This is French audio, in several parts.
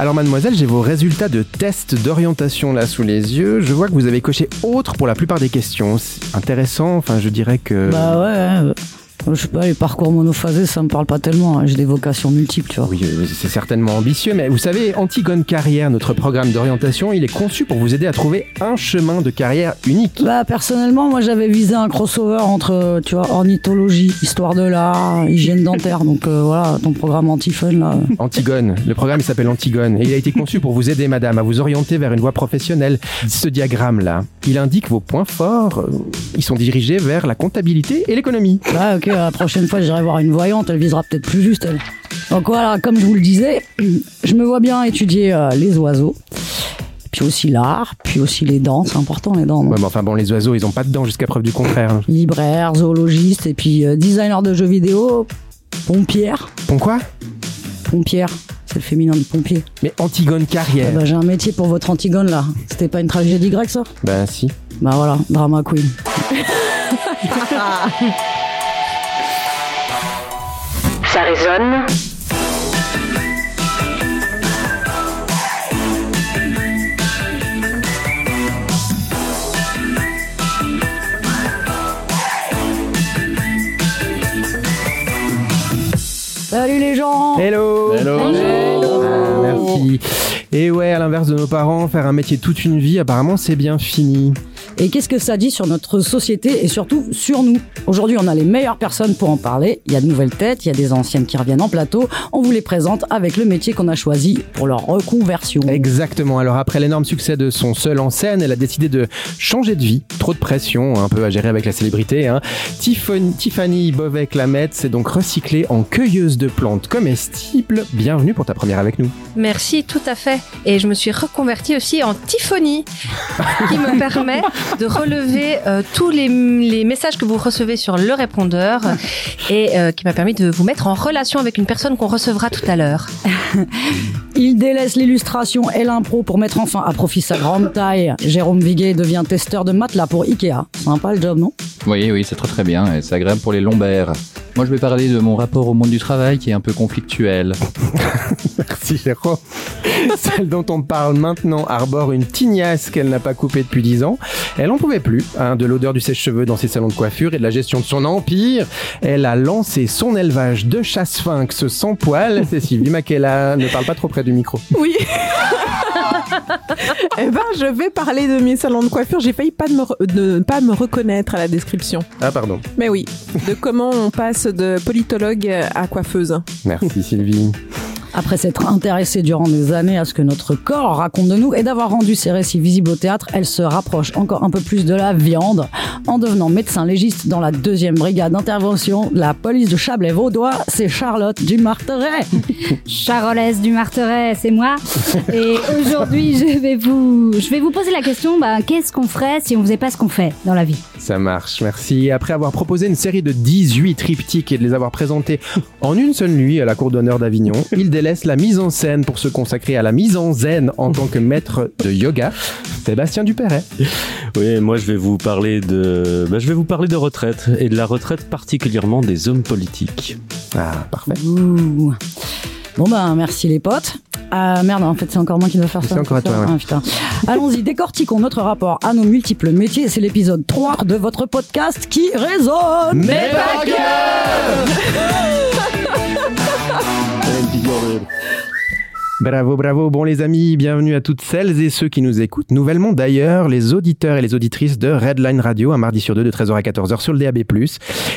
Alors mademoiselle, j'ai vos résultats de test d'orientation là sous les yeux. Je vois que vous avez coché autre pour la plupart des questions. Intéressant, enfin je dirais que... Bah ouais, je sais pas, les parcours monophasés, ça me parle pas tellement. hein. J'ai des vocations multiples, tu vois. Oui, euh, c'est certainement ambitieux, mais vous savez, Antigone Carrière, notre programme d'orientation, il est conçu pour vous aider à trouver un chemin de carrière unique. Bah personnellement, moi j'avais visé un crossover entre, tu vois, ornithologie, histoire de l'art, hygiène dentaire. Donc euh, voilà, ton programme anti-fun là. Antigone, le programme il s'appelle Antigone et il a été conçu pour vous aider madame à vous orienter vers une voie professionnelle. Ce diagramme là, il indique vos points forts, euh, ils sont dirigés vers la comptabilité et l'économie. Bah ok, la prochaine fois j'irai voir une voyante, elle visera peut-être plus juste elle. Donc voilà, comme je vous le disais, je me vois bien étudier euh, les oiseaux, puis aussi l'art, puis aussi les dents, c'est important les dents. non Ouais, mais enfin bon, les oiseaux, ils ont pas de dents jusqu'à preuve du contraire. Libraire, zoologiste, et puis euh, designer de jeux vidéo, pompière. Bon quoi? Pompière, c'est le féminin de pompier. Mais Antigone Ah Carrière. bah, j'ai un métier pour votre Antigone là. C'était pas une tragédie grecque ça? Ben si. Bah voilà, drama queen. Ça résonne. Salut les gens Hello Ah, Merci. Et ouais, à l'inverse de nos parents, faire un métier toute une vie, apparemment, c'est bien fini. Et qu'est-ce que ça dit sur notre société et surtout sur nous Aujourd'hui, on a les meilleures personnes pour en parler. Il y a de nouvelles têtes, il y a des anciennes qui reviennent en plateau. On vous les présente avec le métier qu'on a choisi pour leur reconversion. Exactement. Alors après l'énorme succès de son seul en scène, elle a décidé de changer de vie. Trop de pression, un peu à gérer avec la célébrité. Hein. Tiffany, Tiffany Bovec-Lamette s'est donc recyclée en cueilleuse de plantes comestibles. Bienvenue pour ta première avec nous. Merci, tout à fait. Et je me suis reconvertie aussi en Tiffany, qui me permet de relever euh, tous les, les messages que vous recevez sur le répondeur et euh, qui m'a permis de vous mettre en relation avec une personne qu'on recevra tout à l'heure. Il délaisse l'illustration et l'impro pour mettre enfin à profit sa grande taille. Jérôme Viguet devient testeur de matelas pour Ikea. Sympa le job, non? Oui, oui, c'est très très bien et c'est agréable pour les lombaires. Moi, je vais parler de mon rapport au monde du travail qui est un peu conflictuel. Merci Jérôme. Celle dont on parle maintenant arbore une tignasse qu'elle n'a pas coupée depuis 10 ans. Elle en pouvait plus hein, de l'odeur du sèche-cheveux dans ses salons de coiffure et de la gestion de son empire. Elle a lancé son élevage de chasse-sphinx sans poil. C'est Sylvie Makela. Ne parle pas trop près du micro. Oui. eh ben, je vais parler de mes salons de coiffure. J'ai failli pas de, me re- de ne pas me reconnaître à la description. Ah pardon. Mais oui, de comment on passe de politologue à coiffeuse. Merci Sylvie. Après s'être intéressée durant des années à ce que notre corps raconte de nous et d'avoir rendu ses récits visibles au théâtre, elle se rapproche encore un peu plus de la viande en devenant médecin légiste dans la deuxième brigade d'intervention de la police de Chablais-Vaudois. C'est Charlotte Dumarteret. Charolaise du Marteret, c'est moi. Et aujourd'hui, je vais vous, je vais vous poser la question bah, qu'est-ce qu'on ferait si on faisait pas ce qu'on fait dans la vie? Ça marche, merci. Après avoir proposé une série de 18 triptyques et de les avoir présentés en une seule nuit à la cour d'honneur d'Avignon, il délaisse la mise en scène pour se consacrer à la mise en zen en tant que maître de yoga. Sébastien Dupéret. Oui, moi je vais vous parler de, bah, je vais vous parler de retraite et de la retraite particulièrement des hommes politiques. Ah, parfait. Ouh. Bon ben merci les potes. Ah merde, en fait c'est encore moi qui dois faire ça. C'est encore à toi, ouais. Ah. Allons-y, décortiquons notre rapport à nos multiples métiers. C'est l'épisode 3 de votre podcast qui résonne. Mais pas Bravo, bravo. Bon, les amis, bienvenue à toutes celles et ceux qui nous écoutent. Nouvellement, d'ailleurs, les auditeurs et les auditrices de Redline Radio, un mardi sur deux de 13h à 14h sur le DAB+,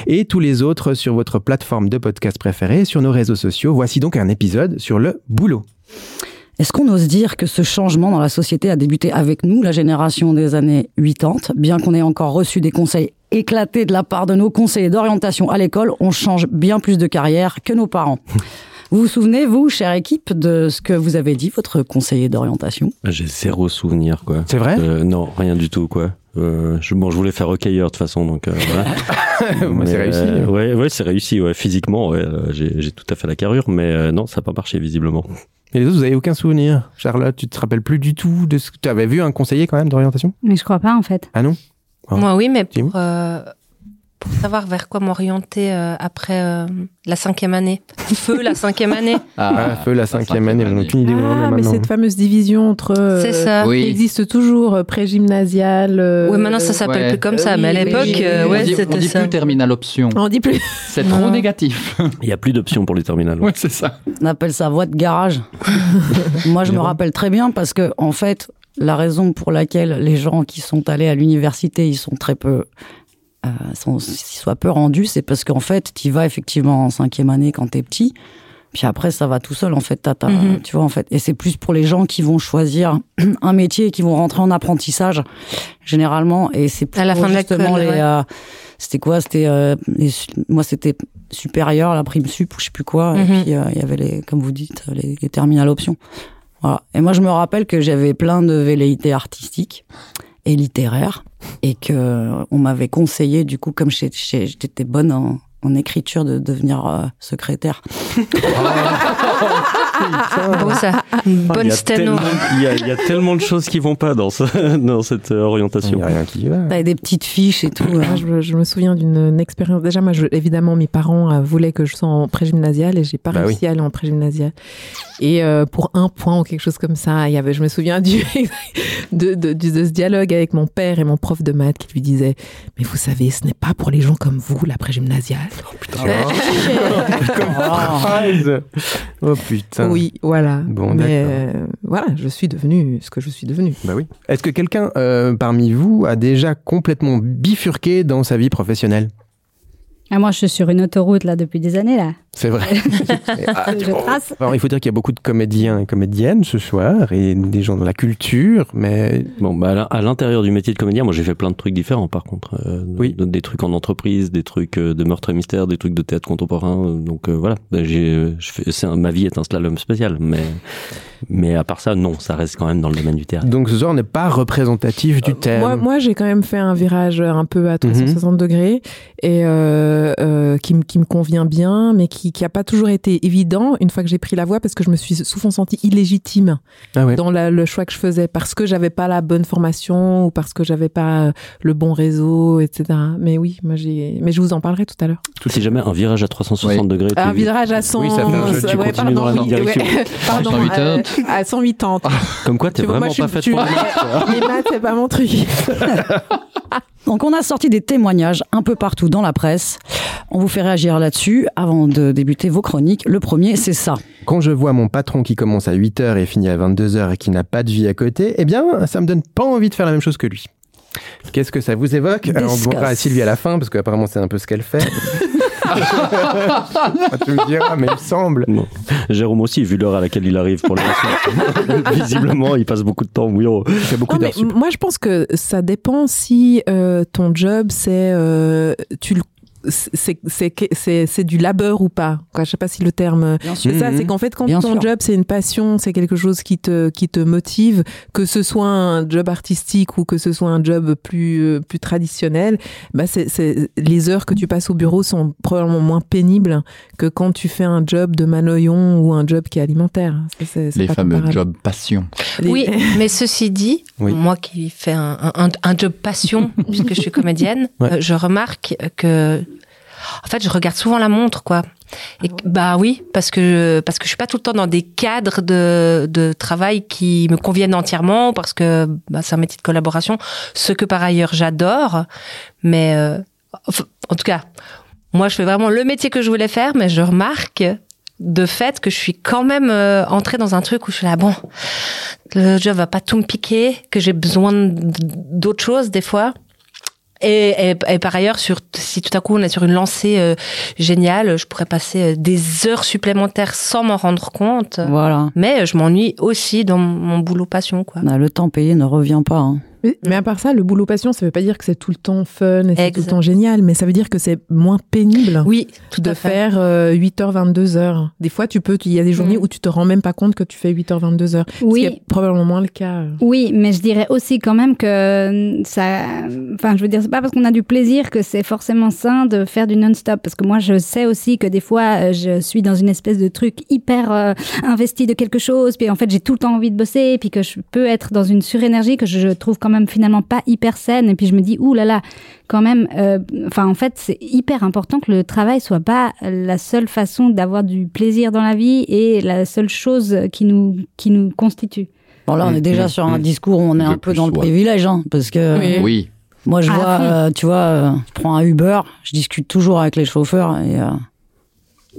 et tous les autres sur votre plateforme de podcast préférée sur nos réseaux sociaux. Voici donc un épisode sur le boulot. Est-ce qu'on ose dire que ce changement dans la société a débuté avec nous, la génération des années 80, bien qu'on ait encore reçu des conseils éclatés de la part de nos conseillers d'orientation à l'école, on change bien plus de carrière que nos parents. Vous vous souvenez, vous, chère équipe, de ce que vous avez dit, votre conseiller d'orientation? J'ai zéro souvenir, quoi. C'est vrai? Euh, Non, rien du tout, quoi. Euh, je, bon, je voulais faire recueilleur de toute façon, donc euh, voilà. Moi, c'est Mais, réussi. euh, ouais, ouais, c'est réussi. Ouais, physiquement, ouais, euh, j'ai j'ai tout à fait la carrure, mais euh, non, ça n'a pas marché visiblement. Et les autres, vous avez aucun souvenir? Charlotte, tu te rappelles plus du tout de ce que tu avais vu un conseiller quand même d'orientation? Mais je crois pas en fait. Ah non? Ah. Moi, oui, mais pour, euh, pour savoir vers quoi m'orienter euh, après euh, la cinquième année. Feu, la cinquième année. Ah, feu la cinquième année, vous n'avez aucune idée où on en est Ah, mais cette fameuse division entre. euh, C'est ça. Qui Oui. existe toujours, pré-gymnasial. euh, Oui, maintenant ça s'appelle ouais. plus comme ça, oui, mais à l'époque, oui, euh, ouais, on dit, on c'était dit ça. plus terminal option. On dit plus. C'est trop négatif. Il n'y a plus d'options pour les terminales. ouais, c'est ça. On appelle ça voie de garage. Moi, je me rappelle très bien parce que, en fait, la raison pour laquelle les gens qui sont allés à l'université, ils sont très peu, euh, soient peu rendus, c'est parce qu'en fait, tu vas effectivement en cinquième année quand t'es petit. Puis après, ça va tout seul, en fait, t'as- Mhm. tu vois, en fait. Et c'est plus pour les gens qui vont choisir un métier et qui vont rentrer en apprentissage, généralement. Et c'est pour À la fin de justement l'école, les, ouais. euh, c'était quoi? C'était, euh, moi, c'était supérieur, la prime sup ou je sais plus quoi. Et Mhm. puis, euh, il y avait les, comme vous dites, les, les terminales options. Voilà. Et moi, je me rappelle que j'avais plein de velléités artistiques et littéraires et que on m'avait conseillé, du coup, comme j'étais bonne en, en écriture, de devenir euh, secrétaire. Beau, ça. Une Ah, il, bonne y sténo. il, y a, il y a tellement de choses qui vont pas dans, ce, dans cette euh, Il orientation. n'y a rien qui va. T'avais des petites fiches et tout. Hein. je, me- je me souviens d'une une expérience. Déjà, moi, je- évidemment, mes parents euh, voulaient que je sois en pré-gymnasial et j'ai pas Bah réussi à aller en pré-gymnasial. Et euh, pour un point ou quelque chose comme ça, il y avait, je me souviens du, de, de, du- de ce dialogue avec mon père et mon prof de maths qui lui disait Mais vous savez, ce n'est pas pour les gens comme vous, la pré-gymnasiale. Phrase. Oh putain. Oui, voilà. Bon, Mais euh, voilà, je suis devenue ce que je suis devenue. Bah oui. Est-ce que quelqu'un euh, parmi vous a déjà complètement bifurqué dans sa vie professionnelle? Ah, moi, je suis sur une autoroute là depuis des années là. C'est vrai. Ah, Je trace. Alors, il faut dire qu'il y a beaucoup de comédiens et comédiennes ce soir et des gens dans la culture, mais Bon, bah, à l'in- à l'intérieur du métier de comédien, moi j'ai fait plein de trucs différents par contre. Euh, Oui. de- des trucs en entreprise, des trucs euh, de meurtre et mystère, des trucs de théâtre contemporain. euh, Donc euh, voilà, Bah, j'ai, ma vie est un slalom spécial. Mais, mais à part ça, non, ça reste quand même dans le domaine du théâtre. donc ce soir n'est pas représentatif du thème. Moi, moi j'ai quand même fait un virage un peu à 360 degrés et euh, euh, qui, me- qui me convient bien, mais qui qui a pas toujours été évident une fois que j'ai pris la voie parce que je me suis souvent sentie illégitime Ah ouais. dans la- le choix que je faisais parce que j'avais pas la bonne formation ou parce que j'avais pas euh, le bon réseau, etc. Mais oui, moi j'ai, mais je vous en parlerai tout à l'heure. Si jamais un virage à 360 Oui. degrés. Un virage à 100, Oui, ça fait un jeu, tu ouais, continues pardon, dans la oui, direction. ouais, pardon, 180. euh, à 180. Comme quoi, t'es vraiment pas faite pour les maths. Les maths, c'est pas mon truc. Donc on a sorti des témoignages un peu partout dans la presse. On vous fait réagir là-dessus avant de débuter vos chroniques. Le premier, c'est ça. Quand je vois mon patron qui commence à 8h et finit à 22h et qui n'a pas de vie à côté, eh bien, ça me donne pas envie de faire la même chose que lui. Qu'est-ce que ça vous évoque? Alors, On demandera à Sylvie à la fin, parce qu'apparemment, c'est un peu ce qu'elle fait. Tu me diras, mais il me semble. Non. Jérôme aussi, vu l'heure à laquelle il arrive pour l'émission. Visiblement, il passe beaucoup de temps au bureau. Il fait beaucoup Non, mais d'heures sup. moi, je pense que ça dépend si euh, ton job, c'est euh, tu le c'est c'est c'est c'est du labeur ou pas quoi je sais pas si le terme Bien c'est ça c'est qu'en fait quand Bien ton sûr. job c'est une passion c'est quelque chose qui te qui te motive que ce soit un job artistique ou que ce soit un job plus euh, plus traditionnel bah c'est c'est les heures que tu passes au bureau sont probablement moins pénibles que quand tu fais un job de manoyon ou un job qui est alimentaire c'est- c'est Les pas fameux comparable. jobs passion. Les- Oui, mais ceci dit, Oui. moi qui fais un, un, un job passion, puisque je suis comédienne, Ouais. euh, je remarque que, en fait, je regarde souvent la montre, quoi. Et, que- bah oui, parce que parce que je suis pas tout le temps dans des cadres de, de travail qui me conviennent entièrement, parce que bah, c'est un métier de collaboration, ce que par ailleurs j'adore. Mais euh, en tout cas, moi, je fais vraiment le métier que je voulais faire, mais je remarque de fait que je suis quand même euh, entrée dans un truc où je suis là, bon, le job va pas tout me piquer, que j'ai besoin d'autres choses des fois. Et, et, et par ailleurs, sur, si tout à coup on est sur une lancée euh, géniale, je pourrais passer euh, des heures supplémentaires sans m'en rendre compte. Voilà. Mais euh, je m'ennuie aussi dans mon boulot passion, quoi. Bah, Le temps payé ne revient pas. hein. Mais, mais à part ça, le boulot passion, ça veut pas dire que c'est tout le temps fun et c'est tout le temps génial, mais ça veut dire que c'est moins pénible. Oui, tout de à fait. faire euh, 8h, 22h. Des fois, tu peux, il y a des journées Mm. où tu te rends même pas compte que tu fais 8h, 22h. Ce qui Oui. est probablement moins le cas. euh. Oui, mais je dirais aussi quand même que euh, ça. Enfin, je veux dire, c'est pas parce qu'on a du plaisir que c'est forcément sain de faire du non-stop. Parce que moi, je sais aussi que des fois, euh, je suis dans une espèce de truc hyper euh, investi de quelque chose, puis en fait, j'ai tout le temps envie de bosser, puis que je peux être dans une surénergie que je trouve quand même finalement pas hyper saine. Et puis je me dis, ouh là là, quand même. euh, Enfin, en fait, c'est hyper important que le travail soit pas la seule façon d'avoir du plaisir dans la vie et la seule chose qui nous qui nous constitue. Bon, là, on est déjà sur un discours où on est Un peu dans le privilège, hein, parce que Oui. Oui. moi, je À vois, euh, tu vois, euh, je prends un Uber, je discute toujours avec les chauffeurs et euh,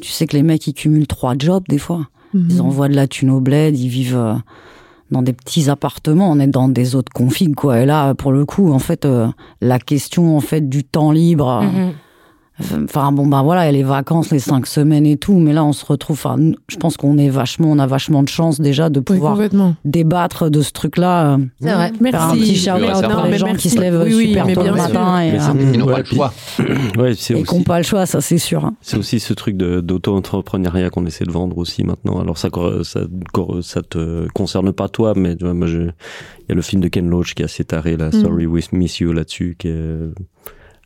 tu sais que les mecs, ils cumulent trois jobs des fois. Ils envoient de la thune au bled, ils vivent euh, dans des petits appartements, on est dans des autres configs, quoi. Et là, pour le coup, en fait, euh, la question, en fait, du temps libre, Mhm. Enfin bon bah voilà, il y a les vacances, les cinq semaines et tout, mais là on se retrouve. Enfin, je pense qu'on est vachement, on a vachement de chance déjà de pouvoir débattre de ce truc-là. euh, C'est vrai. Faire un petit shout Oui, out pour les gens merci. qui se lèvent Oui, oui, super tôt le matin et, euh, Ils n'ont pas le choix. Ouais, c'est et qu'on pas le choix, ça c'est sûr. hein. c'est aussi ce truc d'auto-entrepreneuriat qu'on essaie de vendre aussi maintenant. Alors ça, ça, te concerne pas toi, mais tu vois, moi, je, il y a le film de Ken Loach qui est assez taré, là, Mm. Sorry We Miss You là-dessus, qui est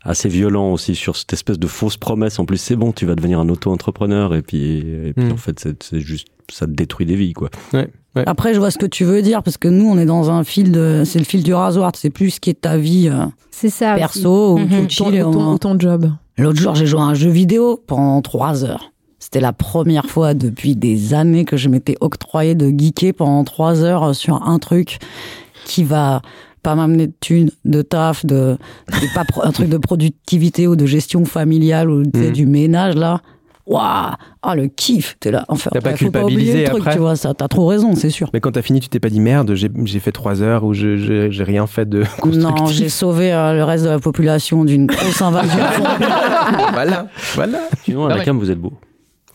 assez violent aussi sur cette espèce de fausse promesse. En plus, c'est bon, tu vas devenir un auto-entrepreneur et puis, et puis Mm. en fait, c'est juste, ça te détruit des vies, quoi. Après, je vois ce que tu veux dire parce que nous, on est dans un fil de, c'est le fil du rasoir. C'est plus ce qui est ta vie euh, C'est ça. aussi. perso ou Mhm. tu Ton, chill et ou ton- on- ou ton job. L'autre jour, j'ai joué à un jeu vidéo pendant trois heures. C'était la première fois depuis des années que je m'étais octroyé de geeker pendant trois heures sur un truc qui va pas m'amener de thunes, de taf, de, de pas un truc de productivité ou de gestion familiale ou Mhm. du ménage là. Waouh, ah le kiff, t'es là. Enfin, T'as pas faut oublier culpabilisé le truc, après tu vois ça. T'as trop raison, c'est sûr. Mais quand t'as fini, tu t'es pas dit merde, j'ai fait trois heures ou j'ai rien fait de Non, constructif. j'ai sauvé euh, le reste de la population d'une grosse invasion. voilà, voilà. Sinon, à Ah la cam, vous êtes beau.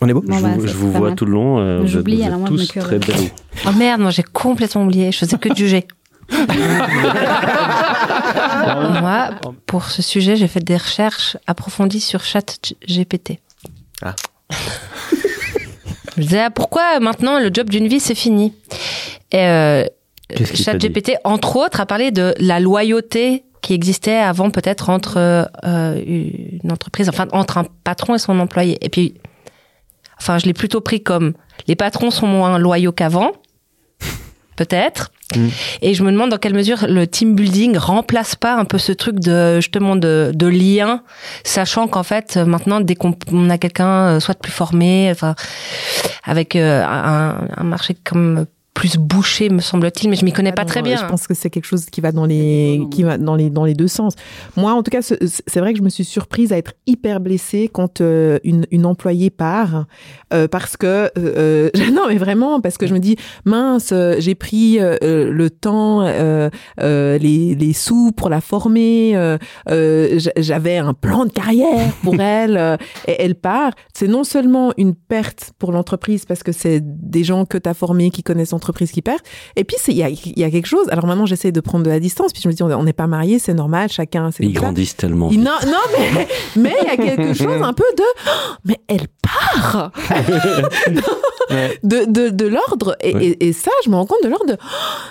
On est beau? Bon, je bah, vous, je pas vois mal. tout le long. euh, J'oublie, vous alors êtes moi, je me tous curve. très beaux. Oh merde, moi j'ai complètement oublié. Je faisais que de juger. moi, pour ce sujet, j'ai fait des recherches approfondies sur ChatGPT. Ah. Je disais, ah, pourquoi maintenant le job d'une vie c'est fini? Et euh, ChatGPT, entre autres, a parlé de la loyauté qui existait avant peut-être entre euh, une entreprise, enfin entre un patron et son employé. Et puis, enfin, je l'ai plutôt pris comme les patrons sont moins loyaux qu'avant, peut-être. Mm. Et je me demande dans quelle mesure le team building remplace pas un peu ce truc de justement de, de lien, sachant qu'en fait maintenant dès qu'on on a quelqu'un euh, soit plus formé, enfin avec euh, un marché comme plus bouché me semble-t-il, mais je m'y connais pas Ah très bien. Je pense que c'est quelque chose qui va dans les qui va dans les dans les deux sens. Moi, en tout cas, ce- c'est vrai que je me suis surprise à être hyper blessée quand euh, une, une employée part euh, parce que euh, euh, non, mais vraiment parce que je me dis mince, euh, j'ai pris le temps, euh, euh, les les sous pour la former, j'avais un plan de carrière pour elle euh, et elle part. C'est non seulement une perte pour l'entreprise parce que c'est des gens que tu as formés qui connaissent l'entreprise qui perdent. Et puis, il y a, il y a quelque chose. Alors maintenant, j'essaie de prendre de la distance. Puis je me dis, on n'est pas mariés, c'est normal, chacun. c'est Ils grandissent tellement. Non, non, mais mais il y a quelque chose un peu de. Oh, mais elle part de, de, de l'ordre. Et, Ouais. et, et ça, je me rends compte de l'ordre de. Oh,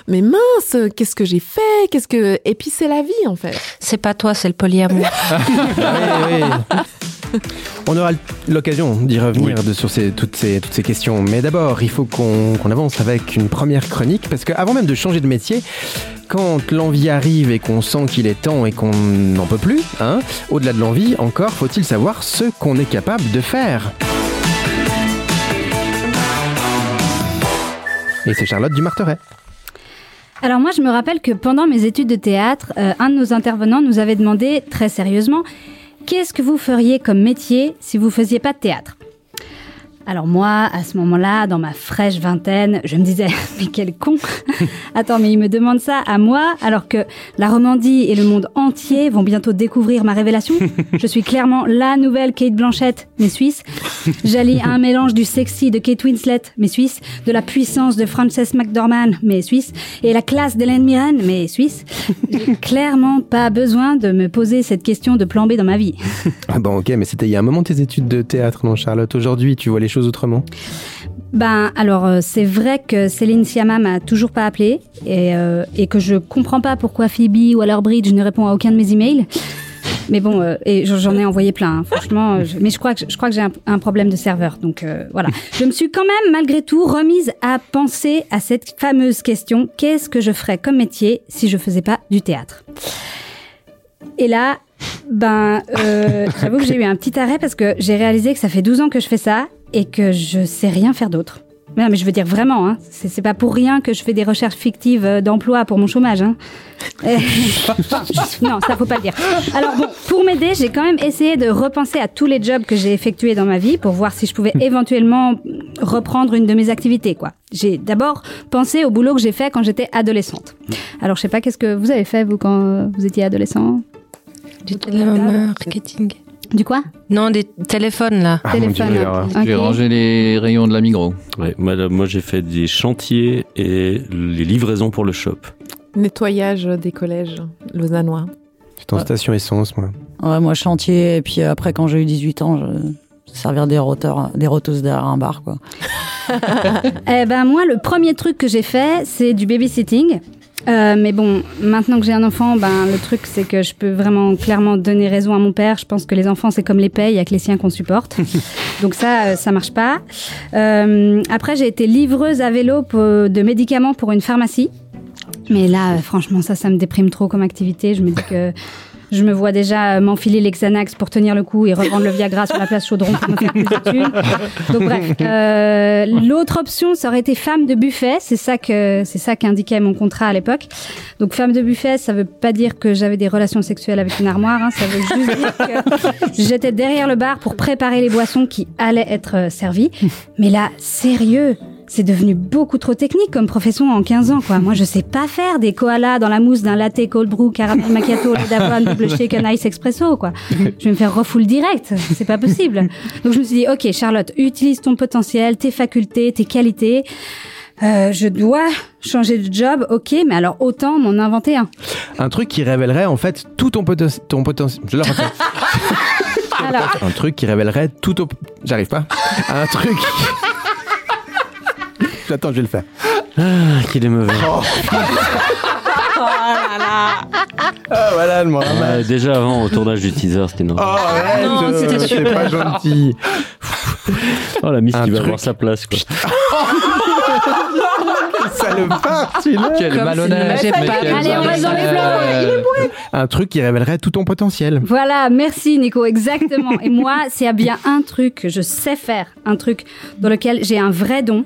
mais mince, qu'est-ce que j'ai fait? Qu'est-ce que. Et puis, c'est la vie, en fait. C'est pas toi, c'est le polyamour. Oui, oui. On aura l'occasion d'y revenir de, sur ces, toutes, ces, toutes ces questions. Mais d'abord, il faut qu'on avance avec une première chronique. Parce qu'avant même de changer de métier, quand l'envie arrive et qu'on sent qu'il est temps et qu'on n'en peut plus, hein, au-delà de l'envie, encore faut-il savoir ce qu'on est capable de faire. Et c'est Charlotte du Marteret. Alors moi, je me rappelle que pendant mes études de théâtre, euh, un de nos intervenants nous avait demandé très sérieusement qu'est-ce que vous feriez comme métier si vous faisiez pas de théâtre? Alors moi, à ce moment-là, dans ma fraîche vingtaine, je me disais, mais quel con Attends, mais il me demande ça à moi, alors que la Romandie et le monde entier vont bientôt découvrir ma révélation. Je suis clairement la nouvelle Kate Blanchett, mais suisse. J'allie un mélange du sexy de Kate Winslet, mais suisse, de la puissance de Frances McDormand, mais suisse, et la classe d'Hélène Mirren, mais suisse. J'ai clairement pas besoin de me poser cette question de plan B dans ma vie. Ah bon, ok, mais c'était il y a un moment tes études de théâtre, non, Charlotte? Aujourd'hui, tu vois les autrement Ben alors euh, c'est vrai que Céline Sciamma m'a toujours pas appelé et, euh, et que je comprends pas pourquoi Phoebe ou alors Bridge ne répond à aucun de mes emails. Mais bon, euh, et j'en ai envoyé plein, hein, franchement. mais je crois que je crois que j'ai un, un problème de serveur, donc voilà. Je me suis quand même malgré tout remise à penser à cette fameuse question qu'est-ce que je ferais comme métier si je faisais pas du théâtre? Et là, ben, j'avoue que j'ai eu un petit arrêt parce que j'ai réalisé que ça fait 12 ans que je fais ça et que je sais rien faire d'autre. Mais Non, mais je veux dire vraiment, hein, c'est pas pour rien que je fais des recherches fictives euh, d'emploi pour mon chômage. Hein. Eh, non, ça faut pas le dire. Alors bon, pour m'aider, j'ai quand même essayé de repenser à tous les jobs que j'ai effectués dans ma vie pour voir si je pouvais éventuellement reprendre une de mes activités, quoi. J'ai d'abord pensé au boulot que j'ai fait quand j'étais adolescente. Alors je sais pas, qu'est-ce que vous avez fait vous quand euh, vous étiez adolescent? Du télémarketing. Du quoi Non, des téléphones là. Ah, mon Dieu, Téléphone. alors. J'ai rangé les rayons de la Migros. Ouais, moi, j'ai fait des chantiers et les livraisons pour le shop. Nettoyage des collèges lausannois. J'étais en station essence, moi. Ouais, moi, chantier, et puis après, quand j'ai eu 18 ans, je servir des roteurs, des roteuses derrière un bar, quoi. Eh ben moi, le premier truc que j'ai fait, c'est du babysitting. Euh, mais bon, maintenant que j'ai un enfant, ben le truc c'est que je peux vraiment clairement donner raison à mon père. Je pense que les enfants c'est comme les payes, il y a que les siens qu'on supporte. Donc ça, euh, ça marche pas. Euh, après, j'ai été livreuse à vélo pour- de médicaments pour une pharmacie. Mais là, euh, franchement, ça, ça me déprime trop comme activité. Je me dis que je me vois déjà euh, m'enfiler les Xanax pour tenir le coup et revendre le Viagra sur la place Chaudron pour me faire plus de. Donc bref, euh, l'autre option, ça aurait été femme de buffet. C'est ça que c'est ça qu'indiquait mon contrat à l'époque. Donc femme de buffet, ça veut pas dire que j'avais des relations sexuelles avec une armoire. hein. ça veut juste dire que j'étais derrière le bar pour préparer les boissons qui allaient être euh, servies. Mais là, sérieux? C'est devenu beaucoup trop technique comme profession en 15 ans, quoi. Moi, je sais pas faire des koalas dans la mousse d'un latte cold brew, caramel macchiato, lait d'avoine, double shaken ice expresso, quoi. Je vais me faire refoule direct. C'est pas possible. Donc, je me suis dit, OK, Charlotte, utilise ton potentiel, tes facultés, tes qualités. Euh, je dois changer de job, ok, mais alors autant m'en inventer un. Un truc qui révélerait en fait tout ton, poten- ton potentiel. Je le refais. Alors, Un truc qui révélerait tout ton. J'arrive pas. Un truc. Attends, je vais le faire. Ah, qu'il est mauvais. Ah voilà, le moi. Ouais, déjà avant, au tournage du teaser, c'était Oh, normal. arrête, Non, euh, c'était c'est super. pas gentil. Oh, la Miss Un qui va truc. avoir sa place, quoi. Salopard, celui-là. Quel Comme malhonnête. mais quel Allez, on reste dans les malhonnête. Un truc qui révélerait tout ton potentiel. voilà, merci Nico, exactement. Et moi, s'il y a bien un truc que je sais faire, un truc dans lequel j'ai un vrai don,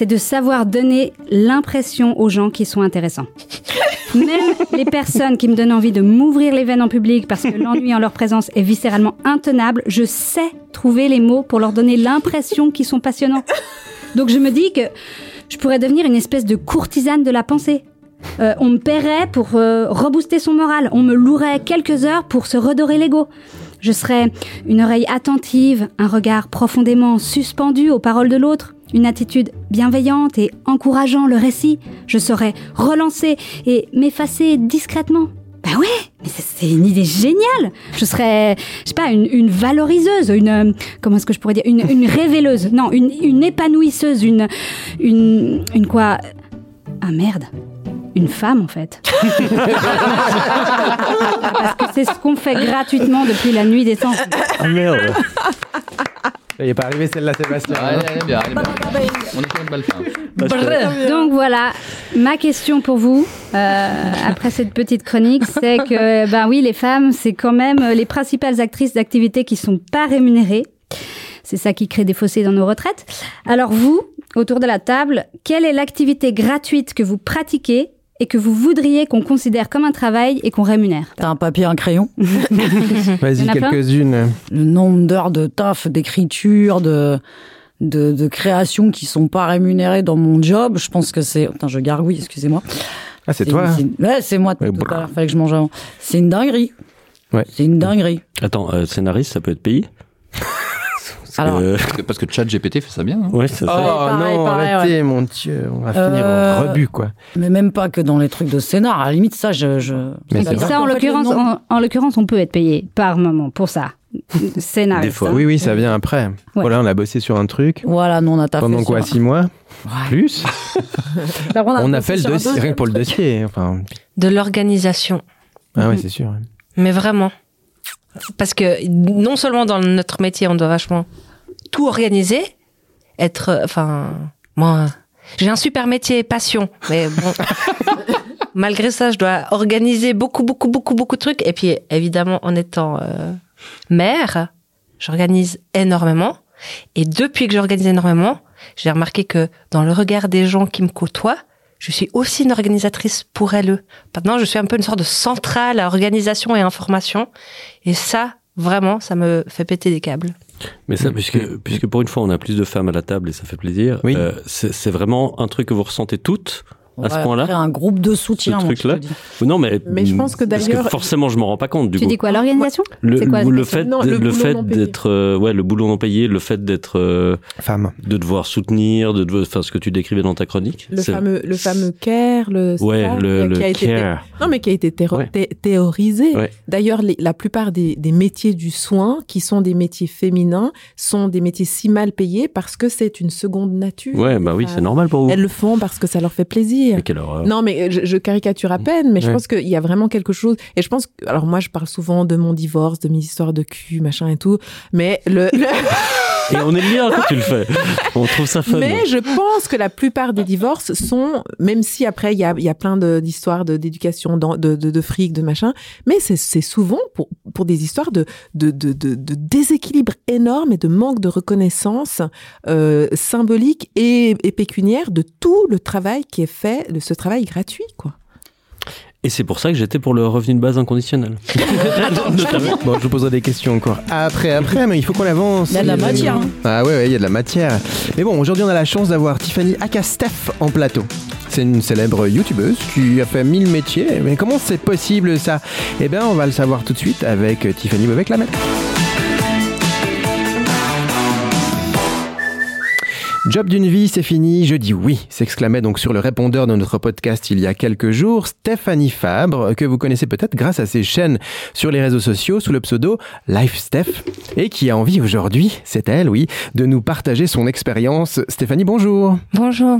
c'est de savoir donner l'impression aux gens qui sont intéressants. Même les personnes qui me donnent envie de m'ouvrir les veines en public parce que l'ennui en leur présence est viscéralement intenable, je sais trouver les mots pour leur donner l'impression qu'ils sont passionnants. Donc je me dis que je pourrais devenir une espèce de courtisane de la pensée. Euh, on me paierait pour euh, rebooster son moral. On me louerait quelques heures pour se redorer l'ego. Je serais une oreille attentive, un regard profondément suspendu aux paroles de l'autre, une attitude bienveillante et encourageant le récit. Je saurais relancer et m'effacer discrètement. Ben ouais, mais c'est- c'est une idée géniale. Je serais, je sais pas, une, une valoriseuse, une euh, comment est-ce que je pourrais dire, une, une révéleuse, non, une, une épanouisseuse, une, une, une quoi? Ah merde, une femme en fait. Parce que c'est ce qu'on fait gratuitement depuis la nuit des temps. Ah merde. Il est pas arrivé celle-là, Sébastien. Ah, Elle elle est bien, elle est bien. On est sur une belle fin. Donc voilà, ma question pour vous, euh, après cette petite chronique, c'est que, ben oui, les femmes, c'est quand même les principales actrices d'activités qui sont pas rémunérées. C'est ça qui crée des fossés dans nos retraites. Alors vous, autour de la table, quelle est l'activité gratuite que vous pratiquez et que vous voudriez qu'on considère comme un travail et qu'on rémunère T'as un papier, un crayon Vas-y, quelques-unes. Le nombre d'heures de taf, d'écriture, de, de, de création qui sont pas rémunérées dans mon job, je pense que c'est... Putain, je gargouille, excusez-moi. Ah, c'est toi. une- Ouais, c'est moi tout Ouais, à l'heure, fallait que je mange avant. C'est une dinguerie. Ouais. C'est une dinguerie. Attends, euh, scénariste, ça peut être payé? Parce Alors, que- Parce que, parce que ChatGPT fait ça bien. hein. ouais, Oh pareil, non, pareil, arrêtez, mon Dieu, on va finir Euh, en rebut, quoi. Mais même pas que dans les trucs de scénar. À la limite, ça, je... je... Mais ça, en l'occurrence, en, on peut être payé par moment pour ça. Scénariste. Des fois. Oui, oui, ça vient après. Ouais. Voilà, on a bossé sur un truc. Voilà, nous, on a taffé Pendant quoi, sur- six mois Ouais. Plus Là, On a bossé fait le dossier, rien que pour le dossier. Enfin, De l'organisation. ah ouais, c'est sûr. ouais. Mais vraiment. Parce que non seulement dans notre métier, on doit vachement tout organiser, être. euh, Enfin, moi, j'ai un super métier, passion. Mais bon. malgré ça, je dois organiser beaucoup, beaucoup, beaucoup, beaucoup de trucs. Et puis, évidemment, en étant euh, mère, j'organise énormément. Et depuis que j'organise énormément, j'ai remarqué que dans le regard des gens qui me côtoient, je suis aussi une organisatrice pour elles. Maintenant, je suis un peu une sorte de centrale à organisation et information. Et ça, vraiment, ça me fait péter des câbles. Mais ça, puisque, puisque pour une fois, on a plus de femmes à la table et ça fait plaisir, Oui. euh, c'est vraiment un truc que vous ressentez toutes à ce point-là un groupe de soutien. Ce truc-là Non, mais, Mais je pense que d'ailleurs- forcément, je m'en rends pas compte du Tu coup. dis quoi, l'organisation le, quoi, la le fait, Non, le le fait d'être, euh, ouais, le boulot non payé, le fait d'être, euh, Femme. de devoir soutenir, de devoir, enfin, ce que tu décrivais dans ta chronique. Le fameux, le fameux care, le Ouais, STAR, le, qui a le été care. Non, mais qui a été théro- Ouais. thé- théorisé. Ouais. D'ailleurs, la plupart des, des métiers du soin, qui sont des métiers féminins, sont des métiers si mal payés parce que c'est une seconde nature. Ouais, bah oui, c'est normal pour vous. Elles le font parce que ça leur fait plaisir. Mais quelle horreur. Non, mais je, je caricature à peine, mais je Ouais. pense qu'il y a vraiment quelque chose. Et je pense que, alors moi, je parle souvent de mon divorce, de mes histoires de cul, machin et tout, mais le, le- Et on est bien quand tu le fais. On trouve ça fun. mais je pense que la plupart des divorces sont, même si après il y a, plein de- d'histoires de, d'éducation, d'en- de, de, de fric, de machin, mais c'est, souvent pour, pour des histoires de, de, de, de, de déséquilibre énorme et de manque de reconnaissance euh, symbolique et, et pécuniaire de tout le travail qui est fait, de ce travail gratuit, quoi. Et c'est pour ça que j'étais pour le revenu de base inconditionnel. Bon, je vous poserai des questions encore après, après, mais il faut qu'on avance. Il y a de la amis. matière, hein. Ah ouais, ouais, il y a de la matière. Mais bon, aujourd'hui, on a la chance d'avoir Tiffany Akastef en plateau. C'est une célèbre youtubeuse qui a fait mille métiers. Mais comment c'est possible ça? Eh bien, on va le savoir tout de suite avec Tiffany Bovec-Lamette. Job d'une vie, c'est fini, je dis oui, s'exclamait donc sur le répondeur de notre podcast il y a quelques jours Stéphanie Fabre, que vous connaissez peut-être grâce à ses chaînes sur les réseaux sociaux sous le pseudo Life Steph, et qui a envie aujourd'hui, c'est elle, oui, de nous partager son expérience. Stéphanie, bonjour. Bonjour.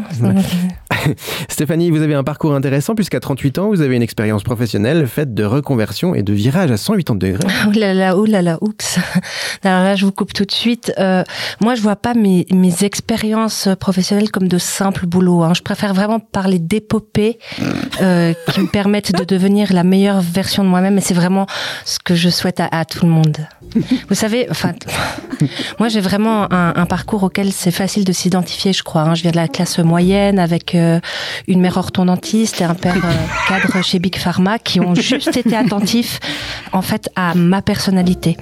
Stéphanie, vous avez un parcours intéressant puisqu'à 38 ans, vous avez une expérience professionnelle faite de reconversion et de virage à 180 degrés. Oh là là, oh là là, oups. Alors là, je vous coupe tout de suite. Euh, moi, je vois pas mes, mes expériences professionnelles comme de simples boulots. Hein. Je préfère vraiment parler d'épopées euh, qui me permettent de devenir la meilleure version de moi-même. Et c'est vraiment ce que je souhaite à tout le monde. Vous savez, enfin, moi, j'ai vraiment un, un parcours auquel c'est facile de s'identifier, je crois. hein. Je viens de la classe moyenne avec euh, une mère orthodontiste et un père euh, cadre chez Big Pharma qui ont juste été attentifs, en fait, à ma personnalité.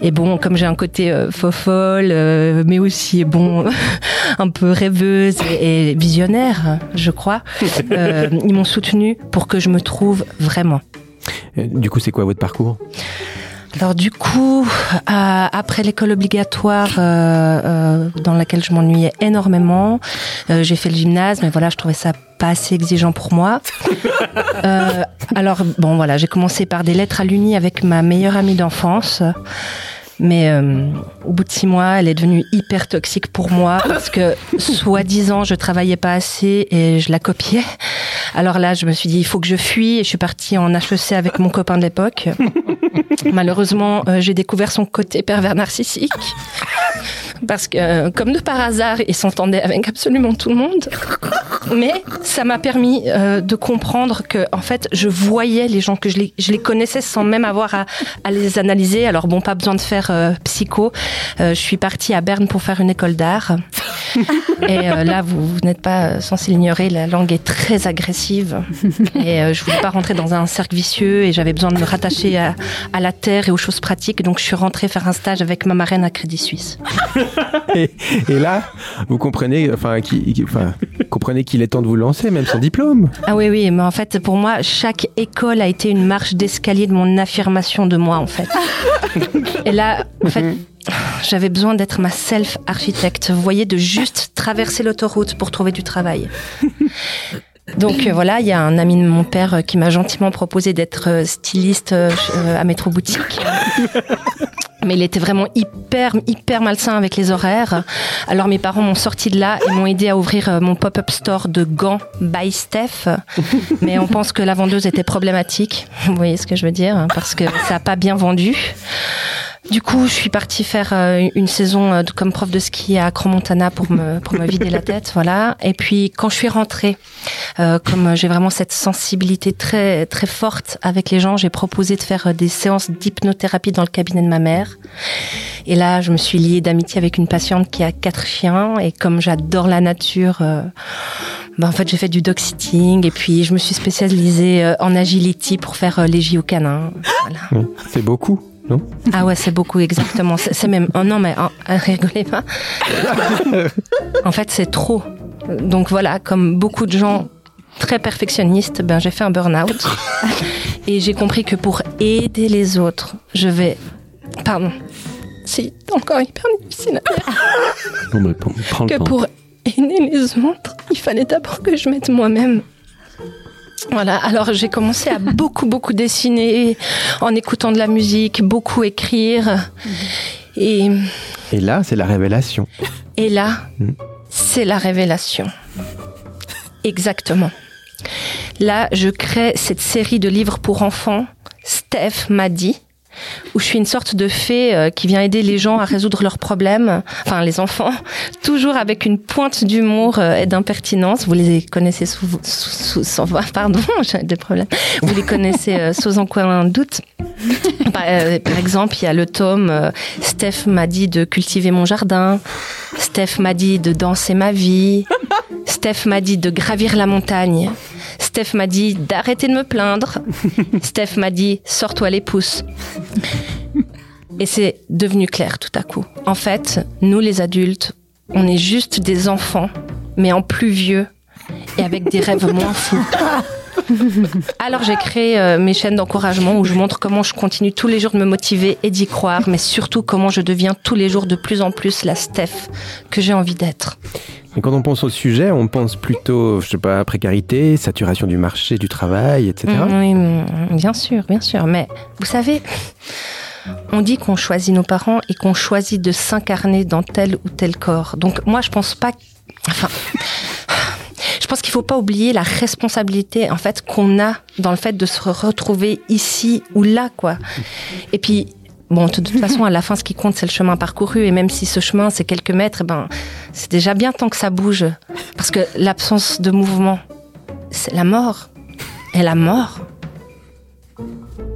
Et bon, comme j'ai un côté euh, fofolle, euh, mais aussi bon, un peu rêveuse et, et visionnaire, je crois, ils m'ont soutenue pour que je me trouve vraiment. Du coup, c'est quoi votre parcours? Alors du coup, euh, après l'école obligatoire euh, euh, dans laquelle je m'ennuyais énormément, euh, j'ai fait le gymnase, mais voilà, je trouvais ça pas assez exigeant pour moi. Euh, alors bon, voilà, j'ai commencé par des lettres à l'uni avec ma meilleure amie d'enfance. Mais euh, au bout de six mois, elle est devenue hyper toxique pour moi parce que, soi-disant, je travaillais pas assez et je la copiais. Alors là, je me suis dit, il faut que je fuis et je suis partie en HEC avec mon copain de l'époque. Malheureusement, euh, j'ai découvert son côté pervers narcissique. Parce que, euh, comme de par hasard, il s'entendait avec absolument tout le monde. Mais ça m'a permis euh, de comprendre que, en fait, je voyais les gens, que je les, je les connaissais sans même avoir à, à les analyser. Alors bon, pas besoin de faire euh, psycho. Je suis partie à Berne pour faire une école d'art. Et là, vous, vous n'êtes pas censé l'ignorer, la langue est très agressive. Et je voulais pas rentrer dans un cercle vicieux et j'avais besoin de me rattacher à, à la terre et aux choses pratiques. Donc je suis rentrée faire un stage avec ma marraine à Crédit Suisse. Et, et là, vous comprenez, enfin, qui, qui- enfin, comprenez qu'il est temps de vous lancer, même sans diplôme. Ah oui, oui, mais en fait, pour moi, chaque école a été une marche d'escalier de mon affirmation de moi, en fait. Et là, en fait, j'avais besoin d'être ma self-architecte. Vous voyez, de juste traverser l'autoroute pour trouver du travail. Donc euh, voilà, il y a un ami de mon père euh, qui m'a gentiment proposé d'être euh, styliste à Métro Boutique. Mais il était vraiment hyper, hyper malsain avec les horaires. Alors mes parents m'ont sorti de là et m'ont aidé à ouvrir mon pop-up store de gants by Steph. Mais on pense que la vendeuse était problématique. Vous voyez ce que je veux dire? Parce que ça n'a pas bien vendu. Du coup, je suis partie faire euh, une saison euh, comme prof de ski à Cromontana pour me, pour me vider la tête, voilà. Et puis, quand je suis rentrée, euh, comme j'ai vraiment cette sensibilité très, très forte avec les gens, j'ai proposé de faire euh, des séances d'hypnothérapie dans le cabinet de ma mère. Et là, je me suis liée d'amitié avec une patiente qui a quatre chiens. Et comme j'adore la nature, euh, bah, en fait, j'ai fait du dog sitting. Et puis, je me suis spécialisée euh, en agility pour faire euh, les JO canins. Voilà. C'est beaucoup, non Ah ouais, c'est beaucoup, exactement. C'est même... Oh non, mais oh, rigolez pas. en fait, c'est trop. Donc voilà, comme beaucoup de gens très perfectionnistes, ben, j'ai fait un burn-out. Et j'ai compris que pour aider les autres, je vais... Pardon. C'est encore hyper difficile à dire. Que pour aider les autres, il fallait d'abord que je mette moi-même. Voilà, alors j'ai commencé à beaucoup, beaucoup dessiner en écoutant de la musique, beaucoup écrire. Et, Et là, c'est la révélation. et là, Mm. c'est la révélation. Exactement. Là, je crée cette série de livres pour enfants, Steph m'a dit, où je suis une sorte de fée euh, qui vient aider les gens à résoudre leurs problèmes, enfin les enfants, toujours avec une pointe d'humour euh, et d'impertinence. Vous les connaissez sous, sous, pardon, j'ai des problèmes. Vous les connaissez euh, sans aucun doute. Par, exemple, il y a le tome Steph m'a dit de cultiver mon jardin. Steph m'a dit de danser ma vie. Steph m'a dit de gravir la montagne. Steph m'a dit d'arrêter de me plaindre. Steph m'a dit sors-toi les pouces. Et c'est devenu clair tout à coup. En fait, nous les adultes, on est juste des enfants, mais en plus vieux et avec des rêves moins fous. Alors j'ai créé euh, mes chaînes d'encouragement où je montre comment je continue tous les jours de me motiver et d'y croire, mais surtout comment je deviens tous les jours de plus en plus la Steph que j'ai envie d'être. Et quand on pense au sujet, on pense plutôt, je sais pas, précarité, saturation du marché du travail, etc. Mm, Oui, mm, bien sûr, bien sûr. Mais vous savez, on dit qu'on choisit nos parents et qu'on choisit de s'incarner dans tel ou tel corps. Donc moi, je pense pas. Enfin. Je pense qu'il faut pas oublier la responsabilité en fait qu'on a dans le fait de se retrouver ici ou là quoi. Et puis bon de toute façon à la fin ce qui compte c'est le chemin parcouru et même si ce chemin c'est quelques mètres eh ben c'est déjà bien tant que ça bouge parce que l'absence de mouvement c'est la mort. Et la mort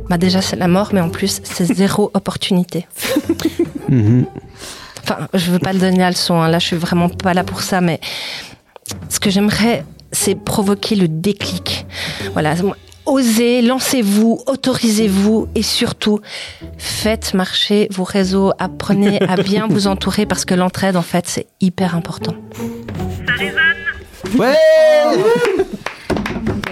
bah déjà c'est la mort mais en plus c'est zéro opportunité. Mhm. Enfin, je veux pas le donner la leçon, hein. là je suis vraiment pas là pour ça, mais ce que j'aimerais, c'est provoquer le déclic. Voilà, osez, lancez-vous, autorisez-vous et surtout, faites marcher vos réseaux, apprenez à bien vous entourer parce que l'entraide, en fait, c'est hyper important. Ouais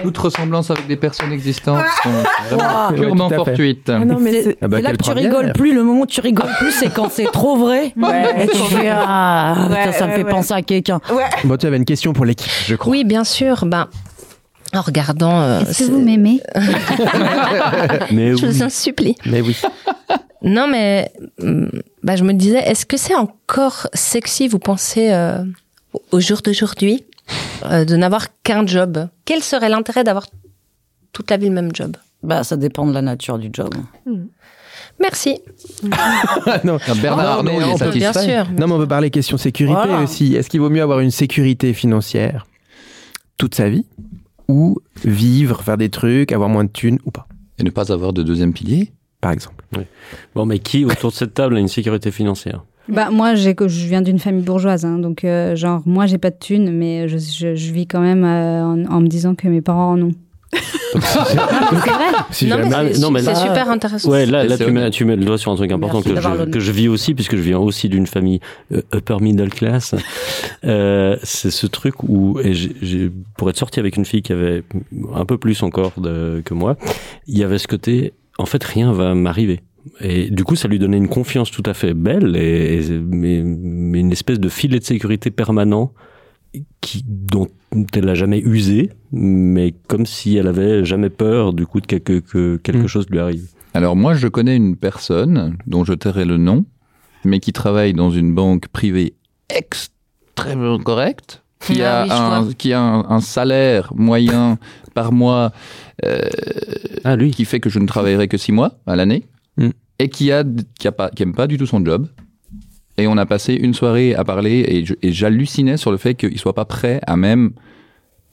Toute ressemblance avec des personnes existantes sont vraiment Ouais, purement tout à fait. fortuites. Ah non, mais c'est Ah bah, c'est là quelle que tu première. rigoles plus. Le moment où tu rigoles plus, c'est quand c'est trop vrai. Et tu fais ah, Ouais, ça, ça me ouais, fait ouais. penser à quelqu'un. Bon, tu avais une question pour l'équipe, je crois. Oui, bien sûr, ben, en regardant... euh, Est-ce que c'est- vous m'aimez Mais je oui. vous en supplie. Mais oui. Non, mais hum, bah, je me disais, est-ce que c'est encore sexy, vous pensez, euh, au- au jour d'aujourd'hui, euh, de n'avoir qu'un job Quel serait l'intérêt d'avoir toute la vie le même job? Bah, ça dépend de la nature du job. Merci. Ah, non. Ah, Bernard Non, Arnault, il est on peut- Bien satisfait. sûr. Non, mais on peut parler question sécurité Voilà. aussi. Est-ce qu'il vaut mieux avoir une sécurité financière toute sa vie ou vivre, faire des trucs, avoir moins de thunes ou pas, Et ne pas avoir de deuxième pilier? Par exemple. Bon, mais qui autour de cette table a une sécurité financière? Bah moi, j'ai que je viens d'une famille bourgeoise, hein, donc euh, genre moi j'ai pas de thunes, mais je, je, je vis quand même euh, en, en me disant que mes parents en ont. Donc, C'est vrai. si non, mais c'est super intéressant. Ouais, là, là tu, mets, tu mets le doigt sur un truc important que je, que je vis aussi, puisque je viens aussi d'une famille euh, upper middle class. Euh, c'est ce truc où, et j'ai- j'ai- pour être sorti avec une fille qui avait un peu plus encore de- que moi, il y avait ce côté, en fait, rien va m'arriver. Et du coup, ça lui donnait une confiance tout à fait belle, et, et- mais, mais une espèce de filet de sécurité permanent qui, dont elle n'a jamais usé, mais comme si elle avait jamais peur du coup de quelque, que quelque Mm. chose lui arrive. Alors moi, je connais une personne dont je tairai le nom, mais qui travaille dans une banque privée extrêmement correcte, qui Ah a, oui, un, qui a un, un salaire moyen par mois euh, Ah, lui qui fait que je ne travaillerai que six mois à l'année, Mm. et qui a qui a pas qui aime pas du tout son job. Et on a passé une soirée à parler et je- et j'hallucinais sur le fait qu'il soit pas prêt à même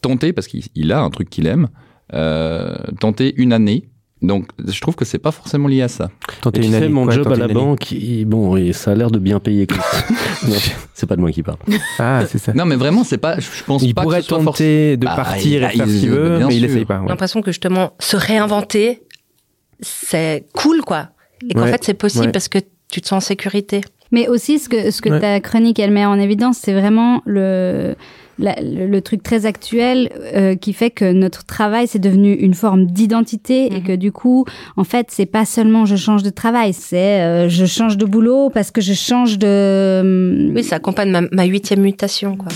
tenter parce qu'il il a un truc qu'il aime, euh, tenter une année. Donc je trouve que c'est pas forcément lié à ça. Tenter Et tu une sais, année, mon quoi, job à la banque, il- bon, et ça a l'air de bien payer. c'est pas de moi qui parle. Ah, c'est ça. Non mais vraiment c'est pas je pense Il pas pourrait que ce soit forcément tenter de Bah, partir il- et faire il- ce qu'il veut, mais il essaye pas. J'ai ouais. l'impression que justement, se réinventer, c'est cool, quoi. Et qu'en Ouais. fait, c'est possible Ouais. parce que tu te sens en sécurité. Mais aussi, ce que, ce que Ouais. ta chronique, elle met en évidence, c'est vraiment le, la- le, le truc très actuel euh, qui fait que notre travail, c'est devenu une forme d'identité et Mhm. que du coup, en fait, c'est pas seulement je change de travail, c'est euh, je change de boulot parce que je change de... Oui, ça accompagne ma, ma huitième mutation, quoi.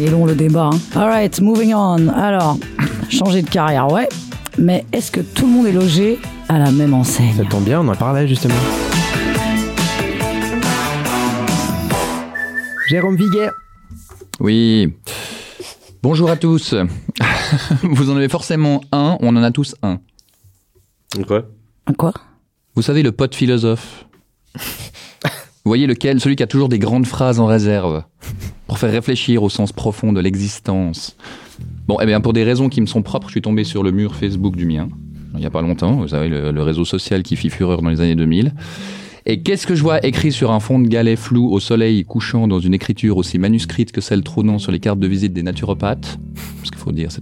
Et long le débat. Hein. Alright, moving on. Alors, changer de carrière, ouais. Mais est-ce que tout le monde est logé à la même enseigne Ça tombe bien, on en parlait justement. Jérôme Viguet. Oui. Bonjour à tous. Vous en avez forcément un, on en a tous un. Quoi? Quoi? Vous savez, le pote philosophe. Vous voyez lequel? Celui qui a toujours des grandes phrases en réserve pour faire réfléchir au sens profond de l'existence. Bon, eh bien, pour des raisons qui me sont propres, je suis tombé sur le mur Facebook du mien, il n'y a pas longtemps, vous savez, le, le réseau social qui fit fureur dans les années 2000. Et qu'est-ce que je vois écrit sur un fond de galet flou au soleil couchant dans une écriture aussi manuscrite que celle trônant sur les cartes de visite des naturopathes? Parce qu'il faut dire, c'est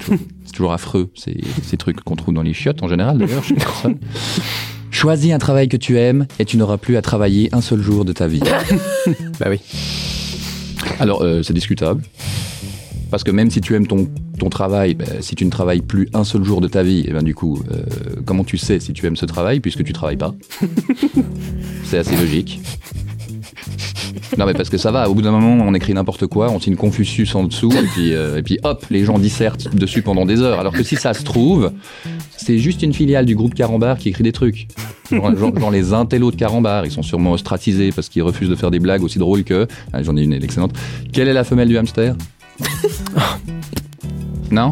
toujours, affreux, ces, ces trucs qu'on trouve dans les chiottes en général, d'ailleurs, chez. Choisis un travail que tu aimes et tu n'auras plus à travailler un seul jour de ta vie. Bah oui. Alors, euh, c'est discutable. Parce que même si tu aimes ton, ton travail, ben, si tu ne travailles plus un seul jour de ta vie, et ben du coup, euh, comment tu sais si tu aimes ce travail puisque tu travailles pas C'est assez logique. Non mais parce que ça va, au bout d'un moment on écrit n'importe quoi, on signe Confucius en dessous et puis, euh, et puis hop, les gens dissertent dessus pendant des heures. Alors que si ça se trouve, c'est juste une filiale du groupe Carambar qui écrit des trucs. Genre, genre- genre les intellos de Carambar, ils sont sûrement ostracisés parce qu'ils refusent de faire des blagues aussi drôles que... Ah, J'en ai une excellente. Quelle est la femelle du hamster? Non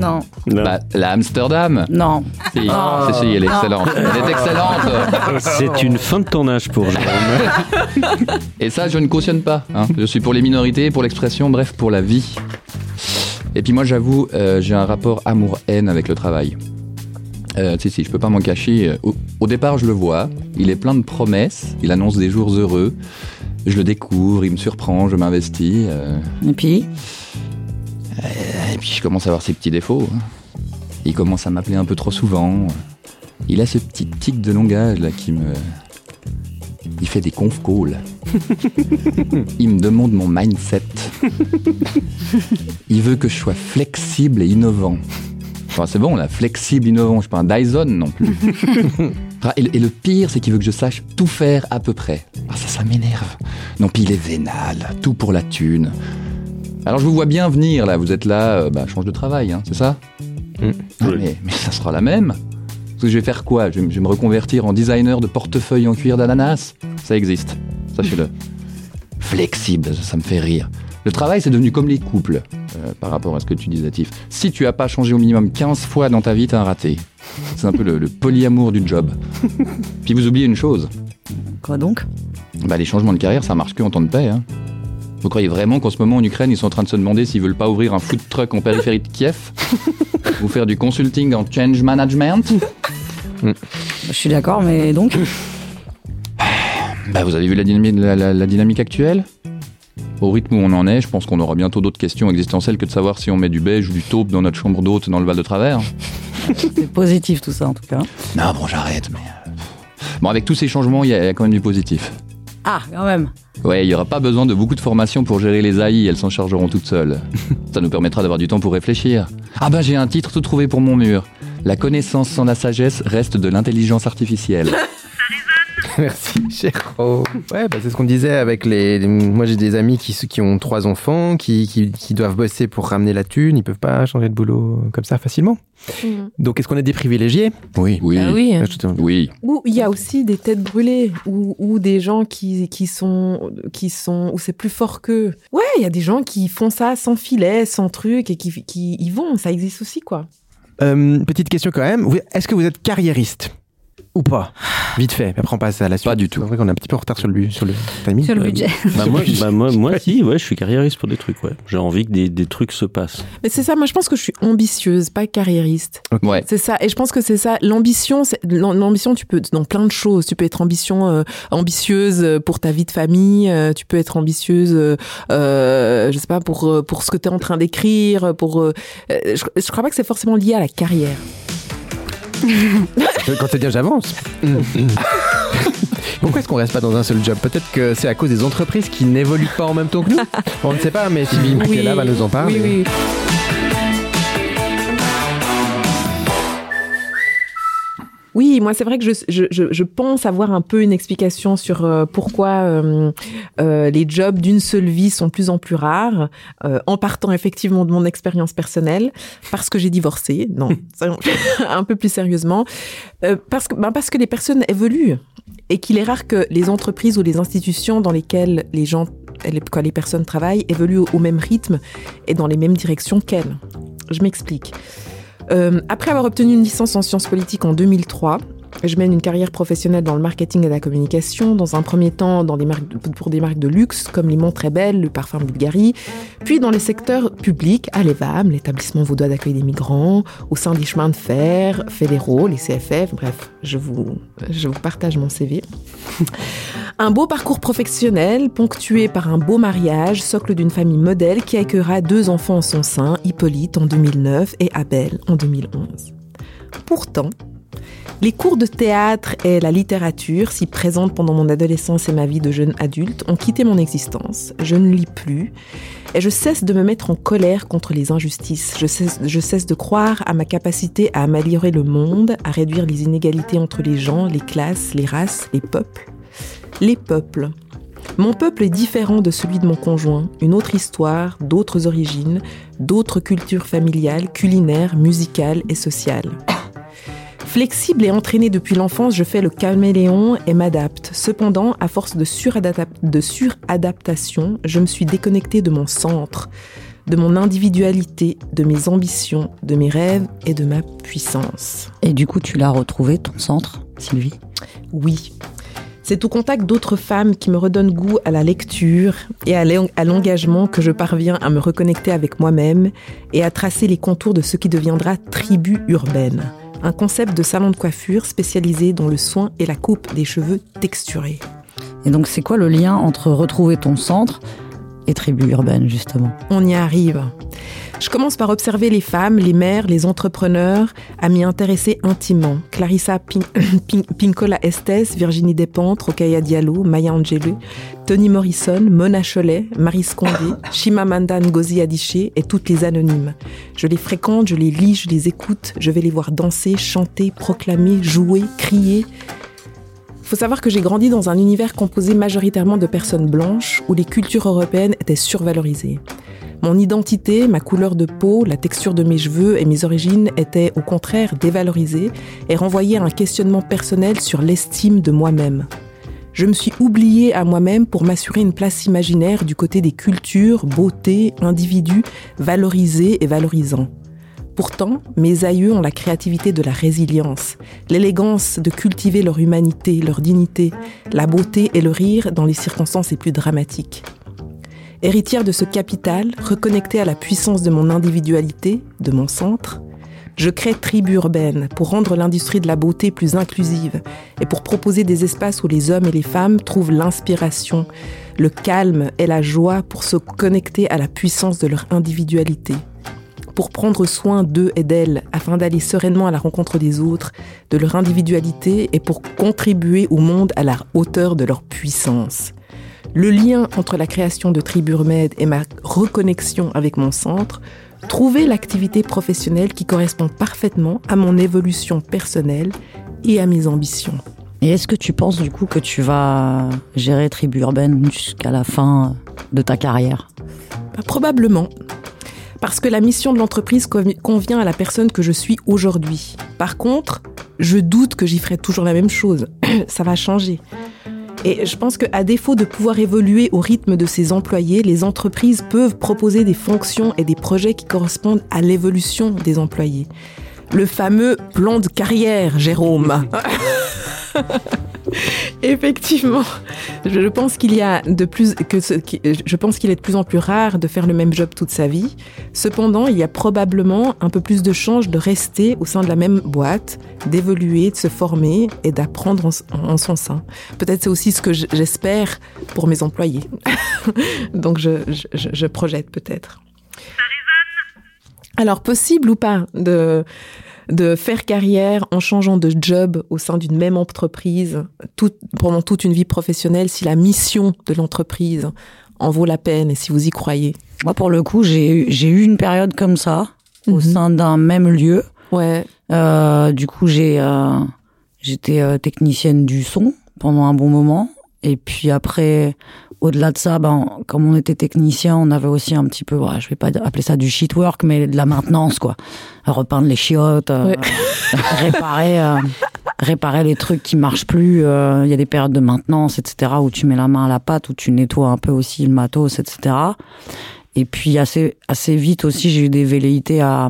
Non, Non. Bah, la Amsterdam non. Si, Ah. si, si, elle est Non. excellente. Elle est excellente C'est une fin de tournage pour Jérôme. Et ça, je ne cautionne pas. hein. Je suis pour les minorités, pour l'expression, bref, pour la vie. Et puis moi, j'avoue, euh, j'ai un rapport amour-haine avec le travail. Euh, si, si, je peux pas m'en cacher. Au, au départ, je le vois. Il est plein de promesses. Il annonce des jours heureux. Je le découvre, il me surprend, je m'investis. euh, Et puis? Et puis je commence à avoir ses petits défauts. hein. Il commence à m'appeler un peu trop souvent. Il a ce petit tic de langage là qui me. Il fait des conf calls. Il me demande mon mindset. Il veut que je sois flexible et innovant. Enfin, c'est bon, là, flexible, innovant. Je suis pas un Dyson non plus. Et, le- et le pire, c'est qu'il veut que je sache tout faire à peu près. Ah, ça, ça m'énerve. Non, puis il est vénal. Tout pour la thune. Alors je vous vois bien venir là, vous êtes là, euh, bah, change de travail, hein, c'est ça Mm. Ah, Oui. mais, mais ça sera la même. Parce que je vais faire quoi? Je vais, me- je vais me reconvertir en designer de portefeuille en cuir d'ananas? Ça existe, sachez-le. Flexible, ça, ça me fait rire. Le travail, c'est devenu comme les couples, euh, par rapport à ce que tu disais, Tiff. Si tu as pas changé au minimum 15 fois dans ta vie, t'as un raté. C'est un peu le, le polyamour du job. Puis vous oubliez une chose, Quoi donc? Bah, les changements de carrière, ça marche que en temps de paix. Hein. Vous croyez vraiment qu'en ce moment en Ukraine, ils sont en train de se demander s'ils veulent pas ouvrir un food truck en périphérie de Kiev Ou faire du consulting en change management Je suis d'accord, mais donc Bah, vous avez vu la dynamique, la, la- la dynamique actuelle? Au rythme où on en est, je pense qu'on aura bientôt d'autres questions existentielles que de savoir si on met du beige ou du taupe dans notre chambre d'hôte dans le Val de Travers. c'est positif tout ça en tout cas. Non, bon, j'arrête, mais. euh, Bon, avec tous ces changements, il y, a il y a quand même du positif. Ah, quand même. Ouais, il y aura pas besoin de beaucoup de formation pour gérer les AI, elles s'en chargeront toutes seules. Ça nous permettra d'avoir du temps pour réfléchir. Ah bah j'ai un titre tout trouvé pour mon mur. La connaissance sans la sagesse reste de l'intelligence artificielle. Merci, Chéro. Ouais, bah, c'est ce qu'on disait avec les. les- Moi, j'ai des amis qui, qui ont trois enfants, qui, qui, qui doivent bosser pour ramener la thune. Ils peuvent pas changer de boulot comme ça facilement. Donc, est-ce qu'on est des privilégiés? Oui. Oui. Ah oui. Oui. Ou il y a aussi des têtes brûlées, ou, ou des gens qui, qui sont, qui sont, où c'est plus fort qu'eux. Ouais, il y a des gens qui font ça sans filet, sans truc, et qui, qui y vont. Ça existe aussi, quoi. Euh, petite question quand même. Est-ce que vous êtes carriériste? Ou pas? Vite fait. Après, on passe à la suite. Pas du tout. C'est vrai qu'on est un petit peu en retard sur le, bu- sur le timing. Sur le budget. Bah, moi, bah, moi, moi, si, ouais, je suis carriériste pour des trucs, ouais. J'ai envie que des, des trucs se passent. Mais c'est ça, moi je pense que je suis ambitieuse, pas carriériste. Ouais. C'est ça, et je pense que c'est ça. L'ambition, l'ambition, tu peux dans plein de choses. Tu peux être ambition, euh, ambitieuse pour ta vie de famille. euh, tu peux être ambitieuse, euh, euh, je sais pas, pour euh, pour ce que tu es en train d'écrire. Pour, euh, euh, je, je crois pas que c'est forcément lié à la carrière. Quand c'est bien, j'avance. Pourquoi est-ce qu'on reste pas dans un seul job? Peut-être que c'est à cause des entreprises qui n'évoluent pas en même temps que nous. On ne sait pas, mais Sylvie Michaela va nous en parler. Oui, oui. Oui, moi c'est vrai que je, je, je, pense avoir un peu une explication sur euh, pourquoi euh, euh, les jobs d'une seule vie sont de plus en plus rares, en partant effectivement de mon expérience personnelle, parce que j'ai divorcé, non, un peu plus sérieusement, parce, que, ben parce que les personnes évoluent et qu'il est rare que les entreprises ou les institutions dans lesquelles les gens, les- quoi, les personnes travaillent évoluent au, au même rythme et dans les mêmes directions qu'elles. Je m'explique. Euh, après avoir obtenu une licence en sciences politiques en 2003, je mène une carrière professionnelle dans le marketing et la communication, dans un premier temps dans des marques de- pour des marques de luxe comme Limon Très Belle, le parfum Bulgari, puis dans les secteurs publics, à l'EVAM, l'établissement vaudois d'accueil des migrants, au sein des chemins de fer fédéraux, les CFF, bref, je vous, je vous partage mon CV. Un beau parcours professionnel ponctué par un beau mariage, socle d'une famille modèle qui accueillera deux enfants en son sein, Hippolyte en 2009 et Abel en 2011. Pourtant, les cours de théâtre et la littérature, si présentes pendant mon adolescence et ma vie de jeune adulte, ont quitté mon existence. Je ne lis plus et je cesse de me mettre en colère contre les injustices. Je cesse, de croire à ma capacité à améliorer le monde, à réduire les inégalités entre les gens, les classes, les races, les peuples. Les peuples. Mon peuple est différent de celui de mon conjoint, une autre histoire, d'autres origines, d'autres cultures familiales, culinaires, musicales et sociales. Flexible et entraîné depuis l'enfance, je fais le caméléon et m'adapte. Cependant, à force de, de suradaptation, je me suis déconnectée de mon centre, de mon individualité, de mes ambitions, de mes rêves et de ma puissance. Et du coup, tu l'as retrouvé, ton centre, Sylvie? Oui. C'est au contact d'autres femmes qui me redonnent goût à la lecture et à l'engagement que je parviens à me reconnecter avec moi-même et à tracer les contours de ce qui deviendra tribu urbaine, un concept de salon de coiffure spécialisé dans le soin et la coupe des cheveux texturés. Et donc, c'est quoi le lien entre retrouver ton centre et tribu urbaine, justement On y arrive. Je commence par observer les femmes, les mères, les entrepreneurs, à m'y intéresser intimement. Clarissa Pin- Pin- Pincola Estes, Virginie Despentes, Rokaya Diallo, Maya Angelou, Toni Morrison, Mona Cholet, Marie Scondé, Chimamanda Ngozi Adichie et toutes les anonymes. Je les fréquente, je les lis, je les écoute, je vais les voir danser, chanter, proclamer, jouer, crier. Faut savoir que j'ai grandi dans un univers composé majoritairement de personnes blanches où les cultures européennes étaient survalorisées. Mon identité, ma couleur de peau, la texture de mes cheveux et mes origines étaient au contraire dévalorisées et renvoyaient à un questionnement personnel sur l'estime de moi-même. Je me suis oubliée à moi-même pour m'assurer une place imaginaire du côté des cultures, beauté, individus valorisés et valorisants. Pourtant, mes aïeux ont la créativité de la résilience, l'élégance de cultiver leur humanité, leur dignité, la beauté et le rire dans les circonstances les plus dramatiques. Héritière de ce capital, reconnectée à la puissance de mon individualité, de mon centre, je crée Tribu Urbaine pour rendre l'industrie de la beauté plus inclusive et pour proposer des espaces où les hommes et les femmes trouvent l'inspiration, le calme et la joie pour se connecter à la puissance de leur individualité, pour prendre soin d'eux et d'elles afin d'aller sereinement à la rencontre des autres, de leur individualité et pour contribuer au monde à la hauteur de leur puissance. Le lien entre la création de Triburmed et ma reconnexion avec mon centre, trouver l'activité professionnelle qui correspond parfaitement à mon évolution personnelle et à mes ambitions. Et est-ce que tu penses du coup que tu vas gérer Tribu Urbaine jusqu'à la fin de ta carrière? Bah, Probablement. Parce que la mission de l'entreprise convient à la personne que je suis aujourd'hui. Par contre, je doute que j'y ferai toujours la même chose. Ça va changer. Et je pense qu'à défaut de pouvoir évoluer au rythme de ses employés, les entreprises peuvent proposer des fonctions et des projets qui correspondent à l'évolution des employés. Le fameux plan de carrière, Jérôme. Effectivement, je pense qu'il y a de plus que ce, je pense qu'il est de plus en plus rare de faire le même job toute sa vie. Cependant, il y a probablement un peu plus de chances de rester au sein de la même boîte, d'évoluer, de se former et d'apprendre en, son sein. Peut-être c'est aussi ce que j'espère pour mes employés. Donc je, je, je projette peut-être. Alors possible ou pas de de faire carrière en changeant de job au sein d'une même entreprise tout, pendant toute une vie professionnelle si la mission de l'entreprise en vaut la peine et si vous y croyez Moi, pour le coup, j'ai eu une période comme ça au mhm. sein d'un même lieu. Ouais. Euh, du coup, j'ai euh, j'étais euh, technicienne du son pendant un bon moment. Et puis après, au-delà de ça, ben, comme on était technicien, on avait aussi un petit peu, ouais, je vais pas appeler ça du shit work, mais de la maintenance, quoi. Repeindre les chiottes, euh, réparer, euh, réparer les trucs qui marchent plus. Euh, il y a des périodes de maintenance, etc., où tu mets la main à la pâte, où tu nettoies un peu aussi le matos, etc. Et puis assez, assez vite aussi, j'ai eu des velléités à,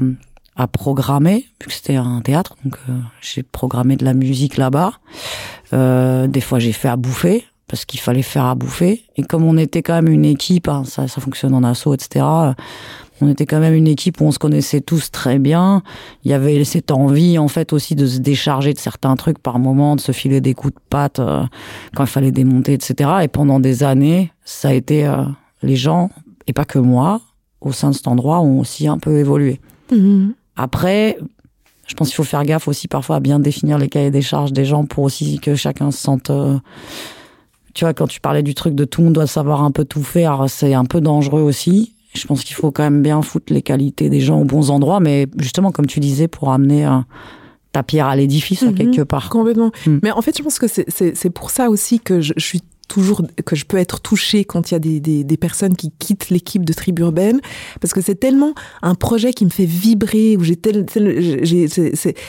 à programmer, vu que c'était un théâtre, donc j'ai programmé de la musique là-bas. des fois, j'ai fait à bouffer parce qu'il fallait faire à bouffer. Et comme on était quand même une équipe, hein, ça, ça fonctionne en assaut, etc. On était quand même une équipe où on se connaissait tous très bien. Il y avait cette envie, en fait, aussi de se décharger de certains trucs par moment, de se filer des coups de patte euh, quand il fallait démonter, etc. Et pendant des années, ça a été euh, les gens, et pas que moi, au sein de cet endroit, ont aussi un peu évolué. Mhm. Après, je pense qu'il faut faire gaffe aussi parfois à bien définir les cahiers des charges des gens pour aussi que chacun se sente euh, tu vois, quand tu parlais du truc de tout le monde doit savoir un peu tout faire, c'est un peu dangereux aussi. Je pense qu'il faut quand même bien foutre les qualités des gens aux bons endroits, mais justement, comme tu disais, pour amener un, ta pierre à l'édifice, mhm. quelque part. Complètement. Hmm. Mais en fait, je pense que c'est pour ça aussi que je, suis toujours que je peux être touchée quand il y a des, des, des personnes qui quittent l'équipe de Tribu Urbaine parce que c'est tellement un projet qui me fait vibrer où j'ai tel,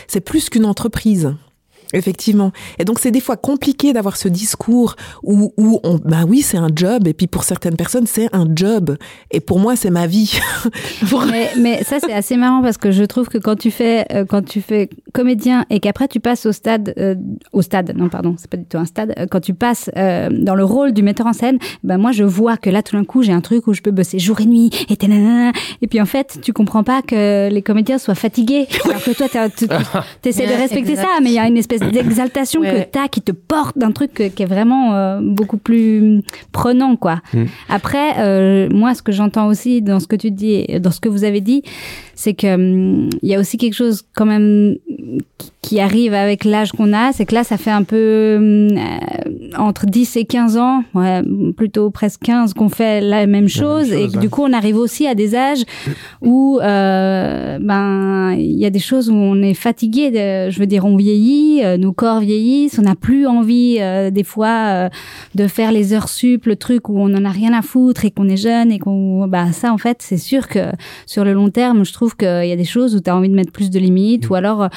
c'est plus qu'une entreprise Effectivement. Et donc c'est des fois compliqué d'avoir ce discours où, où on, bah oui, c'est un job, et puis pour certaines personnes, c'est un job. Et pour moi, c'est ma vie. mais, mais, ça, c'est assez marrant parce que je trouve que quand tu fais, euh, quand tu fais comédien et qu'après tu passes au stade, euh, au stade, non, pardon, c'est pas du tout un stade, euh, quand tu passes dans le rôle du metteur en scène, ben moi, je vois que là, tout d'un coup, j'ai un truc où je peux bosser jour et nuit, et et puis en fait, tu comprends pas que les comédiens soient fatigués. Alors que toi, tu essaies de respecter ça, mais il y a une espèce d'exaltation que tu as qui te porte d'un truc qui est vraiment euh, beaucoup plus prenant, quoi. Mm. Après, euh, moi, ce que j'entends aussi dans ce que tu dis, dans ce que vous avez dit, c'est que hum, il y a aussi quelque chose quand même qui arrive avec l'âge qu'on a, c'est que là, ça fait un peu euh, entre 10 et 15 ans, ouais, plutôt presque 15, qu'on fait la même chose, et du coup, on arrive aussi à des âges où, euh, ben, il y a des choses où on est fatigué. De, je veux dire, on vieillit, euh, nos corps vieillissent, on n'a plus envie des fois de faire les heures sup, le truc où on en a rien à foutre et qu'on est jeune et qu'on, bah, ça, en fait, c'est sûr que sur le long terme, je trouve qu'il y a des choses où tu as envie de mettre plus de limites, ou alors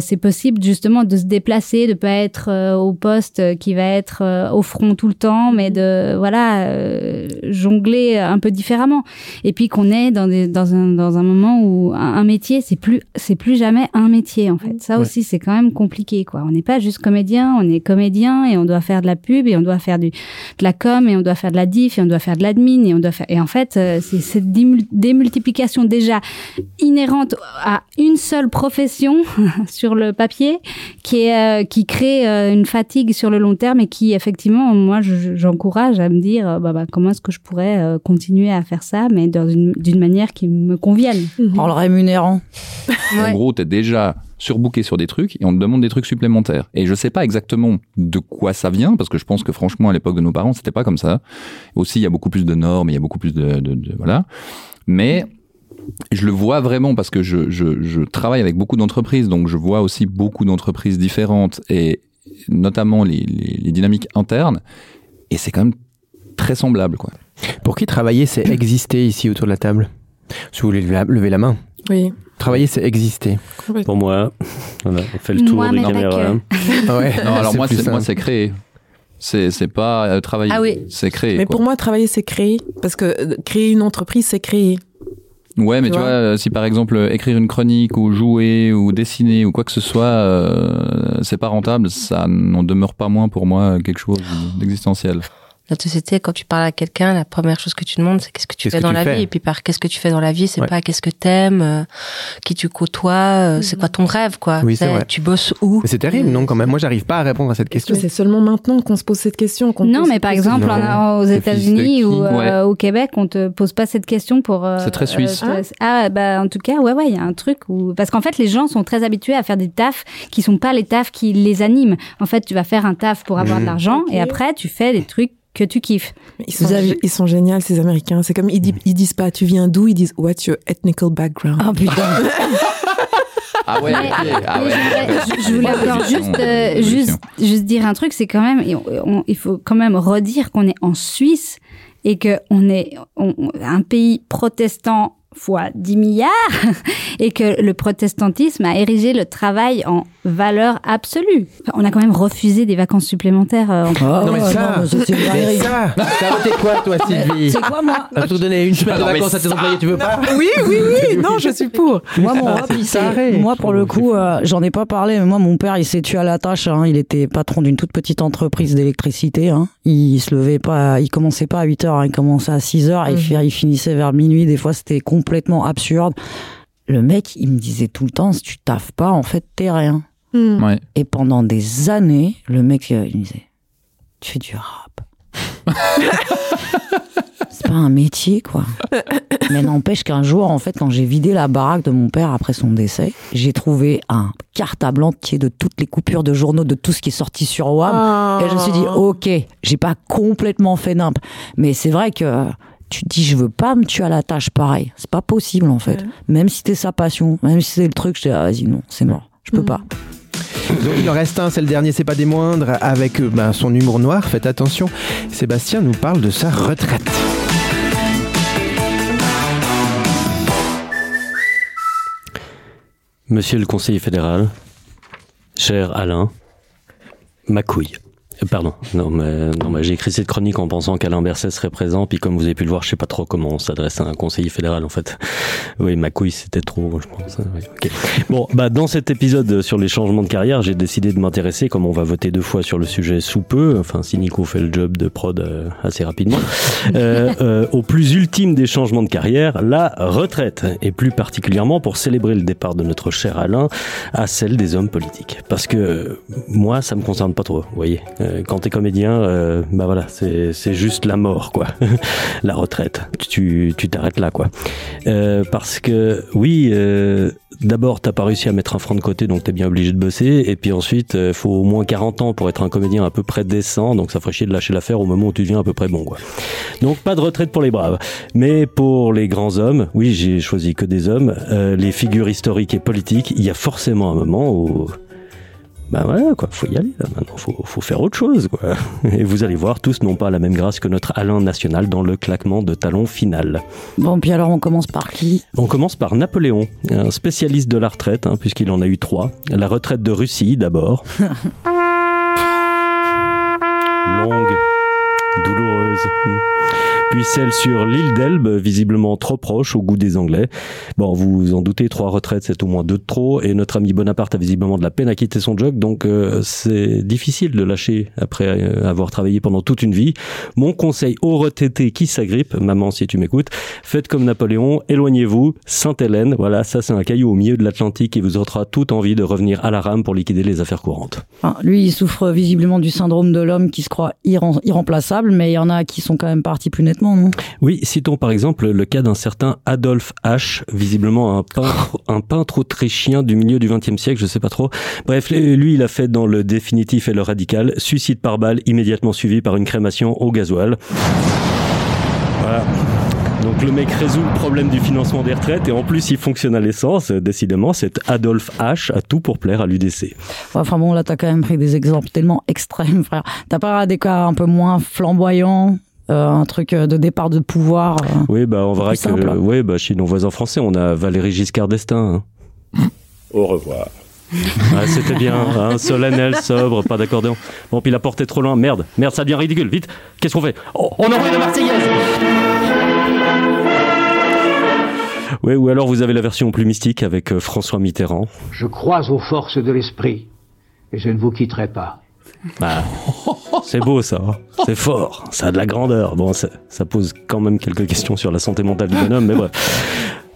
c'est possible justement de se déplacer, de pas être euh, au poste qui va être euh, au front tout le temps, mais de voilà euh, jongler un peu différemment. Et puis qu'on est dans, des, dans, un, dans un moment où un, un métier c'est plus c'est plus jamais un métier en fait. Ça Ouais. aussi c'est quand même compliqué quoi. On n'est pas juste comédien, on est comédien et on doit faire de la pub et on doit faire du de la com et on doit faire de la diff et on doit faire de l'admin et on doit faire et en fait euh, c'est cette démultiplication déjà inhérente à une seule profession sur le papier qui est euh, qui crée euh, une fatigue sur le long terme et qui effectivement moi je- j'encourage à me dire euh, bah, bah, comment est-ce que je pourrais euh, continuer à faire ça mais dans une d'une manière qui me convienne. En le rémunérant. En gros, t'es déjà surbooké sur des trucs et on te demande des trucs supplémentaires. Et je sais pas exactement de quoi ça vient, parce que je pense que franchement, à l'époque de nos parents, c'était pas comme ça. Aussi, il y a beaucoup plus de normes, il y a beaucoup plus de, de- de- voilà. Mais je le vois vraiment parce que je, je, je travaille avec beaucoup d'entreprises, donc je vois aussi beaucoup d'entreprises différentes et notamment les, les, les dynamiques internes. Et c'est quand même très semblable, quoi. Pour qui travailler, c'est exister ici autour de la table? Si vous voulez lever la, main. Oui. Travailler, c'est exister. Pour moi, voilà, on fait le tour Moi, des caméras. euh, Ah ouais, Non, alors moi, c'est, créer. C'est, pas euh, travailler. Ah oui. C'est créer. Mais quoi. pour moi, travailler, c'est créer. Parce que euh, créer une entreprise, c'est créer. Ouais, mais Tu tu, vois vois, si par exemple euh, écrire une chronique ou jouer ou dessiner ou quoi que ce soit, euh, c'est pas rentable, ça n'en demeure pas moins pour moi quelque chose d'existentiel. La société, quand tu parles à quelqu'un, la première chose que tu demandes, c'est qu'est-ce que tu Qu'est-ce fais que dans tu la fais vie? Et puis par qu'est-ce que tu fais dans la vie, c'est Ouais. pas qu'est-ce que t'aimes, euh, qui tu côtoies, euh, c'est quoi ton rêve, quoi? Oui, c'est vrai. Tu bosses où? Mais c'est terrible, non, quand même. Moi, j'arrive pas à répondre à cette question. que c'est seulement maintenant qu'on se pose cette question qu'on Non, pose mais par exemple, Non. en- aux États-Unis ou euh, Ouais. au Québec, on te pose pas cette question pour. euh, C'est très suisse. euh, te- ah, bah en tout cas, ouais, ouais, il y a un truc où parce qu'en fait, les gens sont très habitués à faire des tafs qui sont pas les tafs qui les animent. En fait, tu vas faire un taf pour avoir de l'argent Ok. et après, tu fais des trucs que tu kiffes. Ils sont, avez- ils sont géniaux, ces Américains. C'est comme, ils, disent- ils disent pas, tu viens d'où? Ils disent, what's your ethnical background? Ah putain. Ah ouais, Mais-. Ah ouais. je, je voulais encore Évolution, juste, euh, juste, juste dire un truc, c'est quand même, et on- on- il faut quand même redire qu'on est en Suisse et que on est on- un pays protestant fois 10 milliards et que le protestantisme a érigé le travail en valeur absolue. Enfin, on a quand même refusé des vacances supplémentaires. euh, en- Oh, Non, mais ça, non, mais dinguerie. ça, t'as voté quoi, toi, Sylvie C'est quoi, moi On va te donner une semaine de mais vacances à tes employés, tu veux pas Oui, oui, oui. Non, je suis pour. Moi, mon Ah, hobby, c'est c'est- carré. moi, pour le coup, euh, j'en ai pas parlé, mais moi, mon père, il s'est tué à la tâche. hein. Il était patron d'une toute petite entreprise d'électricité. hein. Il se levait pas, il commençait pas à 8 heures, hein. il commençait à 6 heures et Mhm. il fi- il finissait vers minuit. Des fois, c'était complètement absurde. Le mec, il me disait tout le temps, si tu taffes pas, en fait, t'es rien. Hmm. Ouais. Et pendant des années, le mec, euh, il me disait, tu fais du rap. C'est pas un métier, quoi. Mais n'empêche qu'un jour, en fait, quand j'ai vidé la baraque de mon père après son décès, j'ai trouvé un cartable entier de toutes les coupures de journaux, de tout ce qui est sorti sur WAM. Et je me suis dit, ok, j'ai pas complètement fait nimp. Mais c'est vrai que tu te dis, je veux pas me tuer à la tâche pareil. C'est pas possible, en fait. Ouais. Même si c'était sa passion, même si c'est le truc, je dis, ah, vas-y, non, c'est mort. Je peux Mm. pas. Donc, il en reste un, c'est le dernier, c'est pas des moindres, avec euh, ben, son humour noir, faites attention. Sébastien nous parle de sa retraite. Monsieur le conseiller fédéral, cher Alain, ma couille. Euh, Pardon, non mais, non, mais j'ai écrit cette chronique en pensant qu'Alain Berset serait présent, puis comme vous avez pu le voir, je sais pas trop comment on s'adresse à un conseiller fédéral en fait. Oui, ma couille c'était trop, je pense. Oui, ok. Bon, bah dans cet épisode sur les changements de carrière, j'ai décidé de m'intéresser, comme on va voter deux fois sur le sujet sous peu, enfin si Nico fait le job de prod euh, assez rapidement, euh, euh, au plus ultime des changements de carrière, la retraite, et plus particulièrement pour célébrer le départ de notre cher Alain à celle des hommes politiques. Parce que euh, moi, ça me concerne pas trop, vous voyez. Euh, quand t'es comédien, euh, bah voilà, c'est juste la mort, quoi. la retraite. Tu t'arrêtes là, quoi. Euh, parce que oui, d'abord t'as pas réussi à mettre un franc de côté, donc t'es bien obligé de bosser. Et puis ensuite, faut au moins 40 ans pour être un comédien à peu près décent, donc ça ferait chier de lâcher l'affaire au moment où tu deviens à peu près bon, quoi. Donc pas de retraite pour les braves. Mais pour les grands hommes, oui, j'ai choisi que des hommes, les figures historiques et politiques, il y a forcément un moment où bah voilà, quoi, faut y aller, là, maintenant, faut, faut faire autre chose, quoi. Et vous allez voir, tous n'ont pas la même grâce que notre Alain National dans le claquement de talon final. Bon, puis alors on commence par qui? On commence par Napoléon, un spécialiste de la retraite, hein, puisqu'il en a eu trois. La retraite de Russie, d'abord. Longue, douloureuse. Puis celle sur l'île d'Elbe, visiblement trop proche au goût des Anglais. Bon, vous vous en doutez, trois retraites, c'est au moins deux de trop. Et notre ami Bonaparte a visiblement de la peine à quitter son job, donc euh, c'est difficile de lâcher après euh, avoir travaillé pendant toute une vie. Mon conseil aux retraités qui s'agrippent, maman si tu m'écoutes, faites comme Napoléon, éloignez-vous, Sainte-Hélène, voilà, ça c'est un caillou au milieu de l'Atlantique et vous aura toute envie de revenir à la rame pour liquider les affaires courantes. Lui, il souffre visiblement du syndrome de l'homme qui se croit irrem- irremplaçable, mais il y en a qui sont quand même partis plus nettement, non? Oui, citons par exemple le cas d'un certain Adolphe H, visiblement un peintre, un peintre autrichien du milieu du XXe siècle, je sais pas trop. Bref, lui, il a fait dans le définitif et le radical, suicide par balle immédiatement suivi par une crémation au gasoil. Voilà. Donc le mec résout le problème du financement des retraites et en plus il fonctionne à l'essence. Décidément, cet Adolphe H a tout pour plaire à l'UDC. Enfin bon, là, t'as quand même pris des exemples tellement extrêmes, frère. T'as pas des cas un peu moins flamboyants? Un truc de départ de pouvoir euh, Oui, bah on verra que, simple. oui, bah chez nos voisins français, on a Valéry Giscard d'Estaing. hein. Au revoir. Ah, c'était bien, hein, solennel, sobre, pas d'accordéon. Bon, puis la porte est trop loin, merde, merde, ça devient ridicule, vite, qu'est-ce qu'on fait? Oh, On envoie la Marseillaise Oui, ou alors vous avez la version plus mystique avec euh, François Mitterrand. Je crois aux forces de l'esprit et je ne vous quitterai pas. Bah, c'est beau ça, hein. c'est fort, ça a de la grandeur. Bon, ça, ça pose quand même quelques questions sur la santé mentale du bonhomme, mais bref.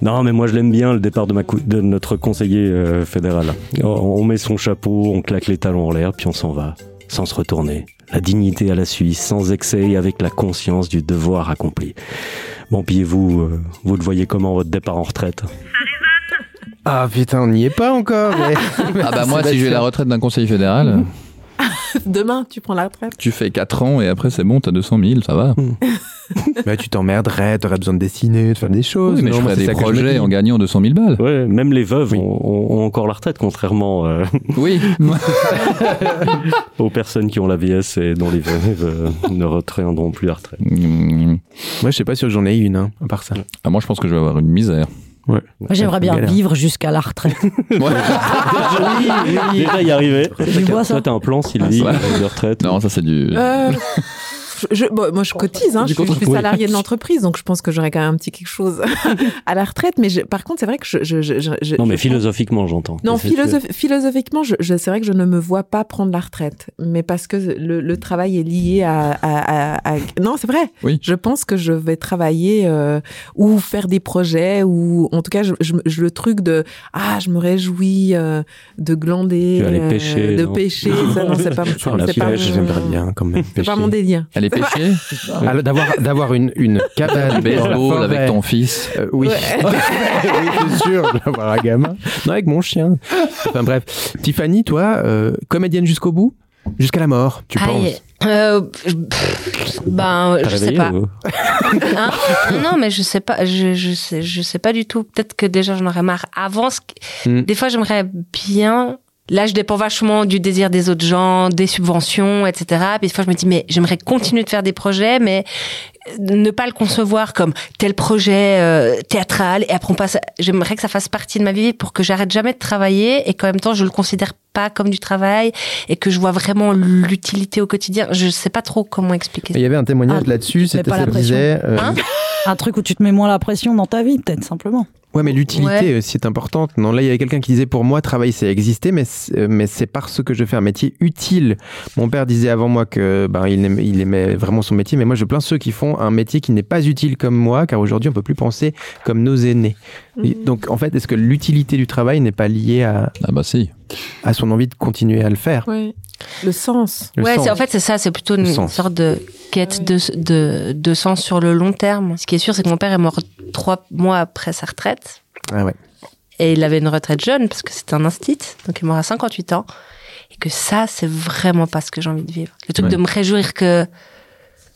Non, mais moi je l'aime bien le départ de, ma cou- de notre conseiller euh, fédéral. On, on met son chapeau, on claque les talons en l'air, puis on s'en va, sans se retourner. La dignité à la Suisse, sans excès et avec la conscience du devoir accompli. Bon, puis vous, euh, vous le voyez comment votre départ en retraite? Ah putain, on n'y est pas encore. mais- Ah bah moi, si j'ai la retraite d'un conseiller fédéral, Demain, tu prends la retraite. tu fais 4 ans et après c'est bon, t'as 200 000, ça va. Bah, tu t'emmerderais, t'aurais besoin de dessiner, de faire des choses. Oui, mais Non, je moi, ferai c'est des projets en gagnant 200 000 balles. Ouais, même les veuves Oui. ont, ont- ont encore la retraite, contrairement euh, Oui. aux personnes qui ont la vieillesse et dont les veuves euh, ne retiendront plus la retraite. Mmh. Moi, je sais pas si j'en ai une, hein, à part ça. Ah, moi, je pense que je vais avoir une misère. Ouais. Moi, j'aimerais bien Galère. vivre jusqu'à la retraite. Déjà y arriver. Toi, t'as un plan, Sylvie, Ouais. euh, de retraite. Non, ça c'est du. Euh, je- bon, moi, je cotise, hein, je, suis- je suis salarié de l'entreprise, donc je pense que j'aurais quand même un petit quelque chose à la retraite. Mais je- par contre, c'est vrai que je. je, je, je- je- Non, mais philosophiquement, j'entends. Non, philosoph- philosophiquement, je, je- c'est vrai que je ne me vois pas prendre la retraite, mais parce que le, le travail est lié à. à- à- à- Non, c'est vrai. Oui. Je pense que je vais travailler euh, ou faire des projets ou en tout cas, je, je- je- le truc de ah, je me réjouis euh, de glander, Tu vas aller euh, pêcher, de non pêcher. Ça, non, c'est pas, c'est c'est pas pêche, mon- j'aimerais bien quand même. C'est pas pêcher. mon délire. Ah, D'avoir d'avoir une, une cabane Baseball avec ton fils. Euh, oui, oui c'est sûr, je vais avoir un gamin. Non, avec mon chien. Enfin bref. Tiffany, toi, euh, comédienne jusqu'au bout? Jusqu'à la mort, tu Aïe. penses? Euh, pff, ben, je sais pas. Hein? Non, mais je sais pas. Je, je sais, je sais pas du tout. Peut-être que déjà j'en aurais marre. Avant, ce qui- Hmm. des fois j'aimerais bien. Là, je dépends vachement du désir des autres gens, des subventions, etc. Puis des fois, je me dis, mais j'aimerais continuer de faire des projets, mais ne pas le concevoir comme tel projet euh, théâtral. Et après, on. J'aimerais que ça fasse partie de ma vie pour que j'arrête jamais de travailler et qu'en même temps, je le considère pas comme du travail et que je vois vraiment l'utilité au quotidien. Je sais pas trop comment expliquer Il y avait un témoignage Ah, là-dessus, c'était pas ça la pression. disait. euh, Hein Un truc où tu te mets moins la pression dans ta vie, peut-être, simplement. Ouais, mais l'utilité aussi est importante. Non, là, il y avait quelqu'un qui disait pour moi, travailler, c'est exister, mais c'est, euh, mais c'est parce que je fais un métier utile. Mon père disait avant moi que ben, il, aimait, il aimait vraiment son métier, mais moi, je plains ceux qui font un métier qui n'est pas utile comme moi, car aujourd'hui, on peut plus penser comme nos aînés. Et Donc, en fait, est-ce que l'utilité du travail n'est pas liée à, Ah bah si. à son envie de continuer à le faire Ouais. Le sens. Le ouais, sens. en fait c'est ça, c'est plutôt une sorte de quête de, de, de sens sur le long terme. Ce qui est sûr, c'est que mon père est mort trois mois après sa retraite Ah ouais. et il avait une retraite jeune parce que c'était un instit, donc il est mort à 58 ans. Et que ça, c'est vraiment pas ce que j'ai envie de vivre. Le truc Ouais. de me réjouir que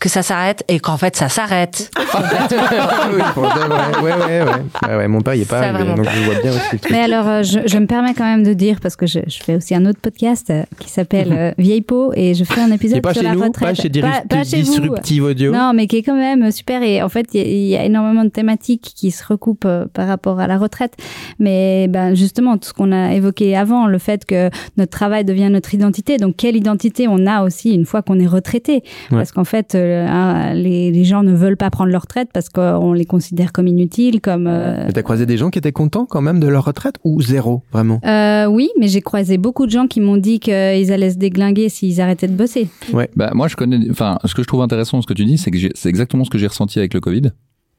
que ça s'arrête et qu'en fait ça s'arrête. oui, pour de ouais, ouais, ouais. Mon père, il est pas arrivé, donc pas. je vois bien aussi le truc. Mais alors, euh, je, je me permets quand même de dire, parce que je, je fais aussi un autre podcast euh, qui s'appelle euh, Vieille Peau, et je fais un épisode pas sur chez la nous, retraite. pas chez Pas- pas chez vous. Disruptive Audio. Non, mais qui est quand même super. Et en fait, il y, a- il y a énormément de thématiques qui se recoupent euh, par rapport à la retraite. Mais ben, justement, tout ce qu'on a évoqué avant, le fait que notre travail devient notre identité. Donc, quelle identité on a aussi une fois qu'on est retraité Parce qu'en fait, euh, hein, les, les gens ne veulent pas prendre leur retraite parce qu'on les considère comme inutiles, comme... euh, Mais t'as croisé des gens qui étaient contents quand même de leur retraite ou zéro, vraiment? Euh, oui, mais j'ai croisé beaucoup de gens qui m'ont dit qu'ils allaient se déglinguer s'ils arrêtaient de bosser. Bah, moi, je connais. Enfin, ce que je trouve intéressant dans ce que tu dis, c'est que c'est exactement ce que j'ai ressenti avec le Covid,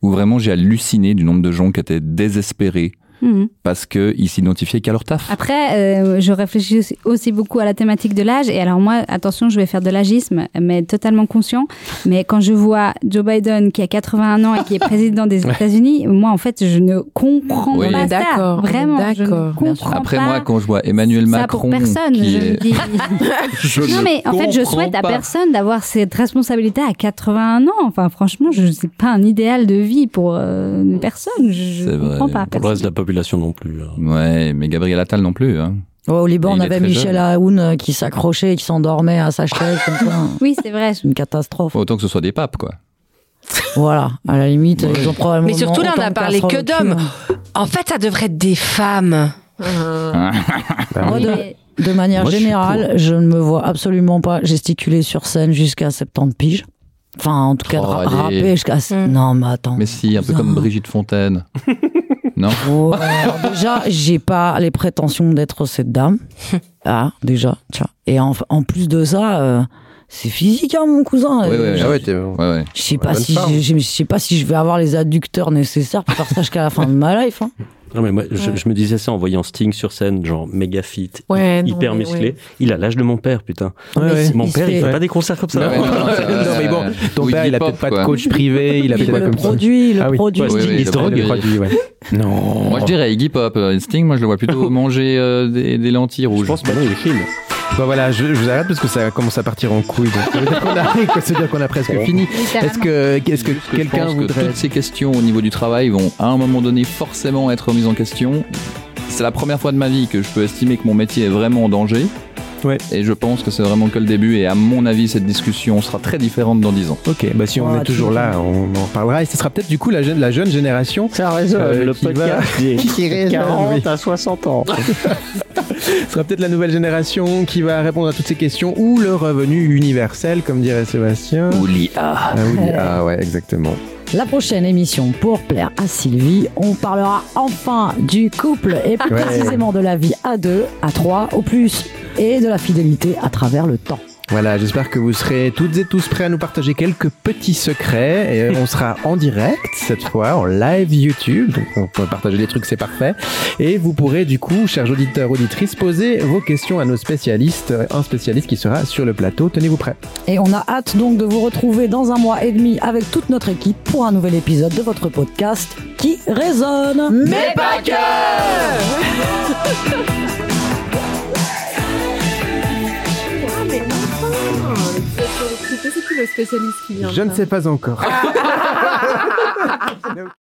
où vraiment j'ai halluciné du nombre de gens qui étaient désespérés Mhm. parce qu'ils s'identifiaient qu'à leur taf. Après, euh, je réfléchis aussi, aussi beaucoup à la thématique de l'âge. Et alors moi, attention, je vais faire de l'agisme, mais totalement conscient. Mais quand je vois Joe Biden qui a 81 ans et qui est président des États-Unis, moi, en fait, je ne comprends Oui. pas ça. Vraiment, je ne d'accord. comprends Après, pas. moi, quand je vois Emmanuel ça Macron. pour personne. qui je me est- dis. Je non mais en fait, je souhaite à personne d'avoir cette responsabilité à 81 ans. Enfin, franchement, je sais pas un idéal de vie pour euh, une personne. Je C'est ne vrai. comprends pas. Pour le reste de la population non plus. hein. Ouais, mais Gabriel Attal non plus. Hein. Ouais, au Liban, on avait Michel. Aoun euh, qui s'accrochait et qui s'endormait à sa chaise comme ça. Oui, c'est vrai. C'est une catastrophe. Autant que ce soit des papes, quoi. Voilà, à la limite, Ouais. ils ont probablement. Mais surtout là, on autant a de parlé que d'hommes. En fait, ça devrait être des femmes. Bah Moi, de, manière Moi, je suis générale, je ne me vois absolument pas gesticuler sur scène jusqu'à 70 piges. Enfin, en tout cas, Oh, ra- allez. rapper jusqu'à. Mm. Non, mais attends. Mais si, un peu comme Brigitte Fontaine. non Ouais, alors déjà, j'ai pas les prétentions d'être cette dame. Ah, déjà, tiens. Et en, en plus de ça, euh, c'est physique, hein, mon cousin. Ouais, ouais, ouais. Ah ouais, t'es- Ouais, ouais. Je sais pas si je sais pas si je vais avoir les adducteurs nécessaires pour faire ça jusqu'à la fin de ma life. hein. Non, mais moi, je, je me disais ça en voyant Sting sur scène, genre méga fit, Ouais, non, hyper musclé. ouais. Il a l'âge de mon père, putain. Mon il père, il fait- fait pas des concerts comme ça. Non, non, mais bon, ton père, il a peut-être pas de coach privé, il a peut-être pas comme ça. produit, le Ah oui. produit. Le drogue. Le produit, ouais. Non. Moi, je dirais Iggy Pop. euh, Sting, moi, je le vois plutôt manger euh, des, des lentilles Je rouges. pense pas, non, il est clean. Bon, voilà, je, je vous arrête parce que ça commence à partir en couille. Donc, ça veut dire qu'on a, ça veut dire qu'on a presque fini. Est-ce que, est-ce que quelqu'un pense que voudrait. toutes ces questions au niveau du travail vont à un moment donné forcément être remises en question. C'est la première fois de ma vie que je peux estimer que mon métier est vraiment en danger. Ouais. Et je pense que c'est vraiment que le début. Et à mon avis, cette discussion sera très différente dans 10 ans. Ok, bah si on Oh, est toujours là, on en parlera. Et ce sera peut-être du coup la jeune, la jeune génération. Ça résonne, Euh, le qui va- podcast des qui résonne, 40 oui. à 60 ans. Ce sera peut-être la nouvelle génération qui va répondre à toutes ces questions ou le revenu universel, comme dirait Sébastien. Ou l'IA. Ah, oui, ah ouais, exactement. La prochaine émission, pour plaire à Sylvie, on parlera enfin du couple et plus Ouais. précisément de la vie à deux, à trois, au plus, et de la fidélité à travers le temps. Voilà, j'espère que vous serez toutes et tous prêts à nous partager quelques petits secrets. Et on sera en direct cette fois, en live YouTube. Donc on peut partager des trucs, c'est parfait. Et vous pourrez du coup, chers auditeurs, auditrices, poser vos questions à nos spécialistes. Un spécialiste qui sera sur le plateau. Tenez-vous prêts. Et on a hâte donc de vous retrouver dans un mois et demi avec toute notre équipe pour un nouvel épisode de votre podcast qui résonne. Mais pas que C'est qui le spécialiste qui vient Je ne sais pas encore.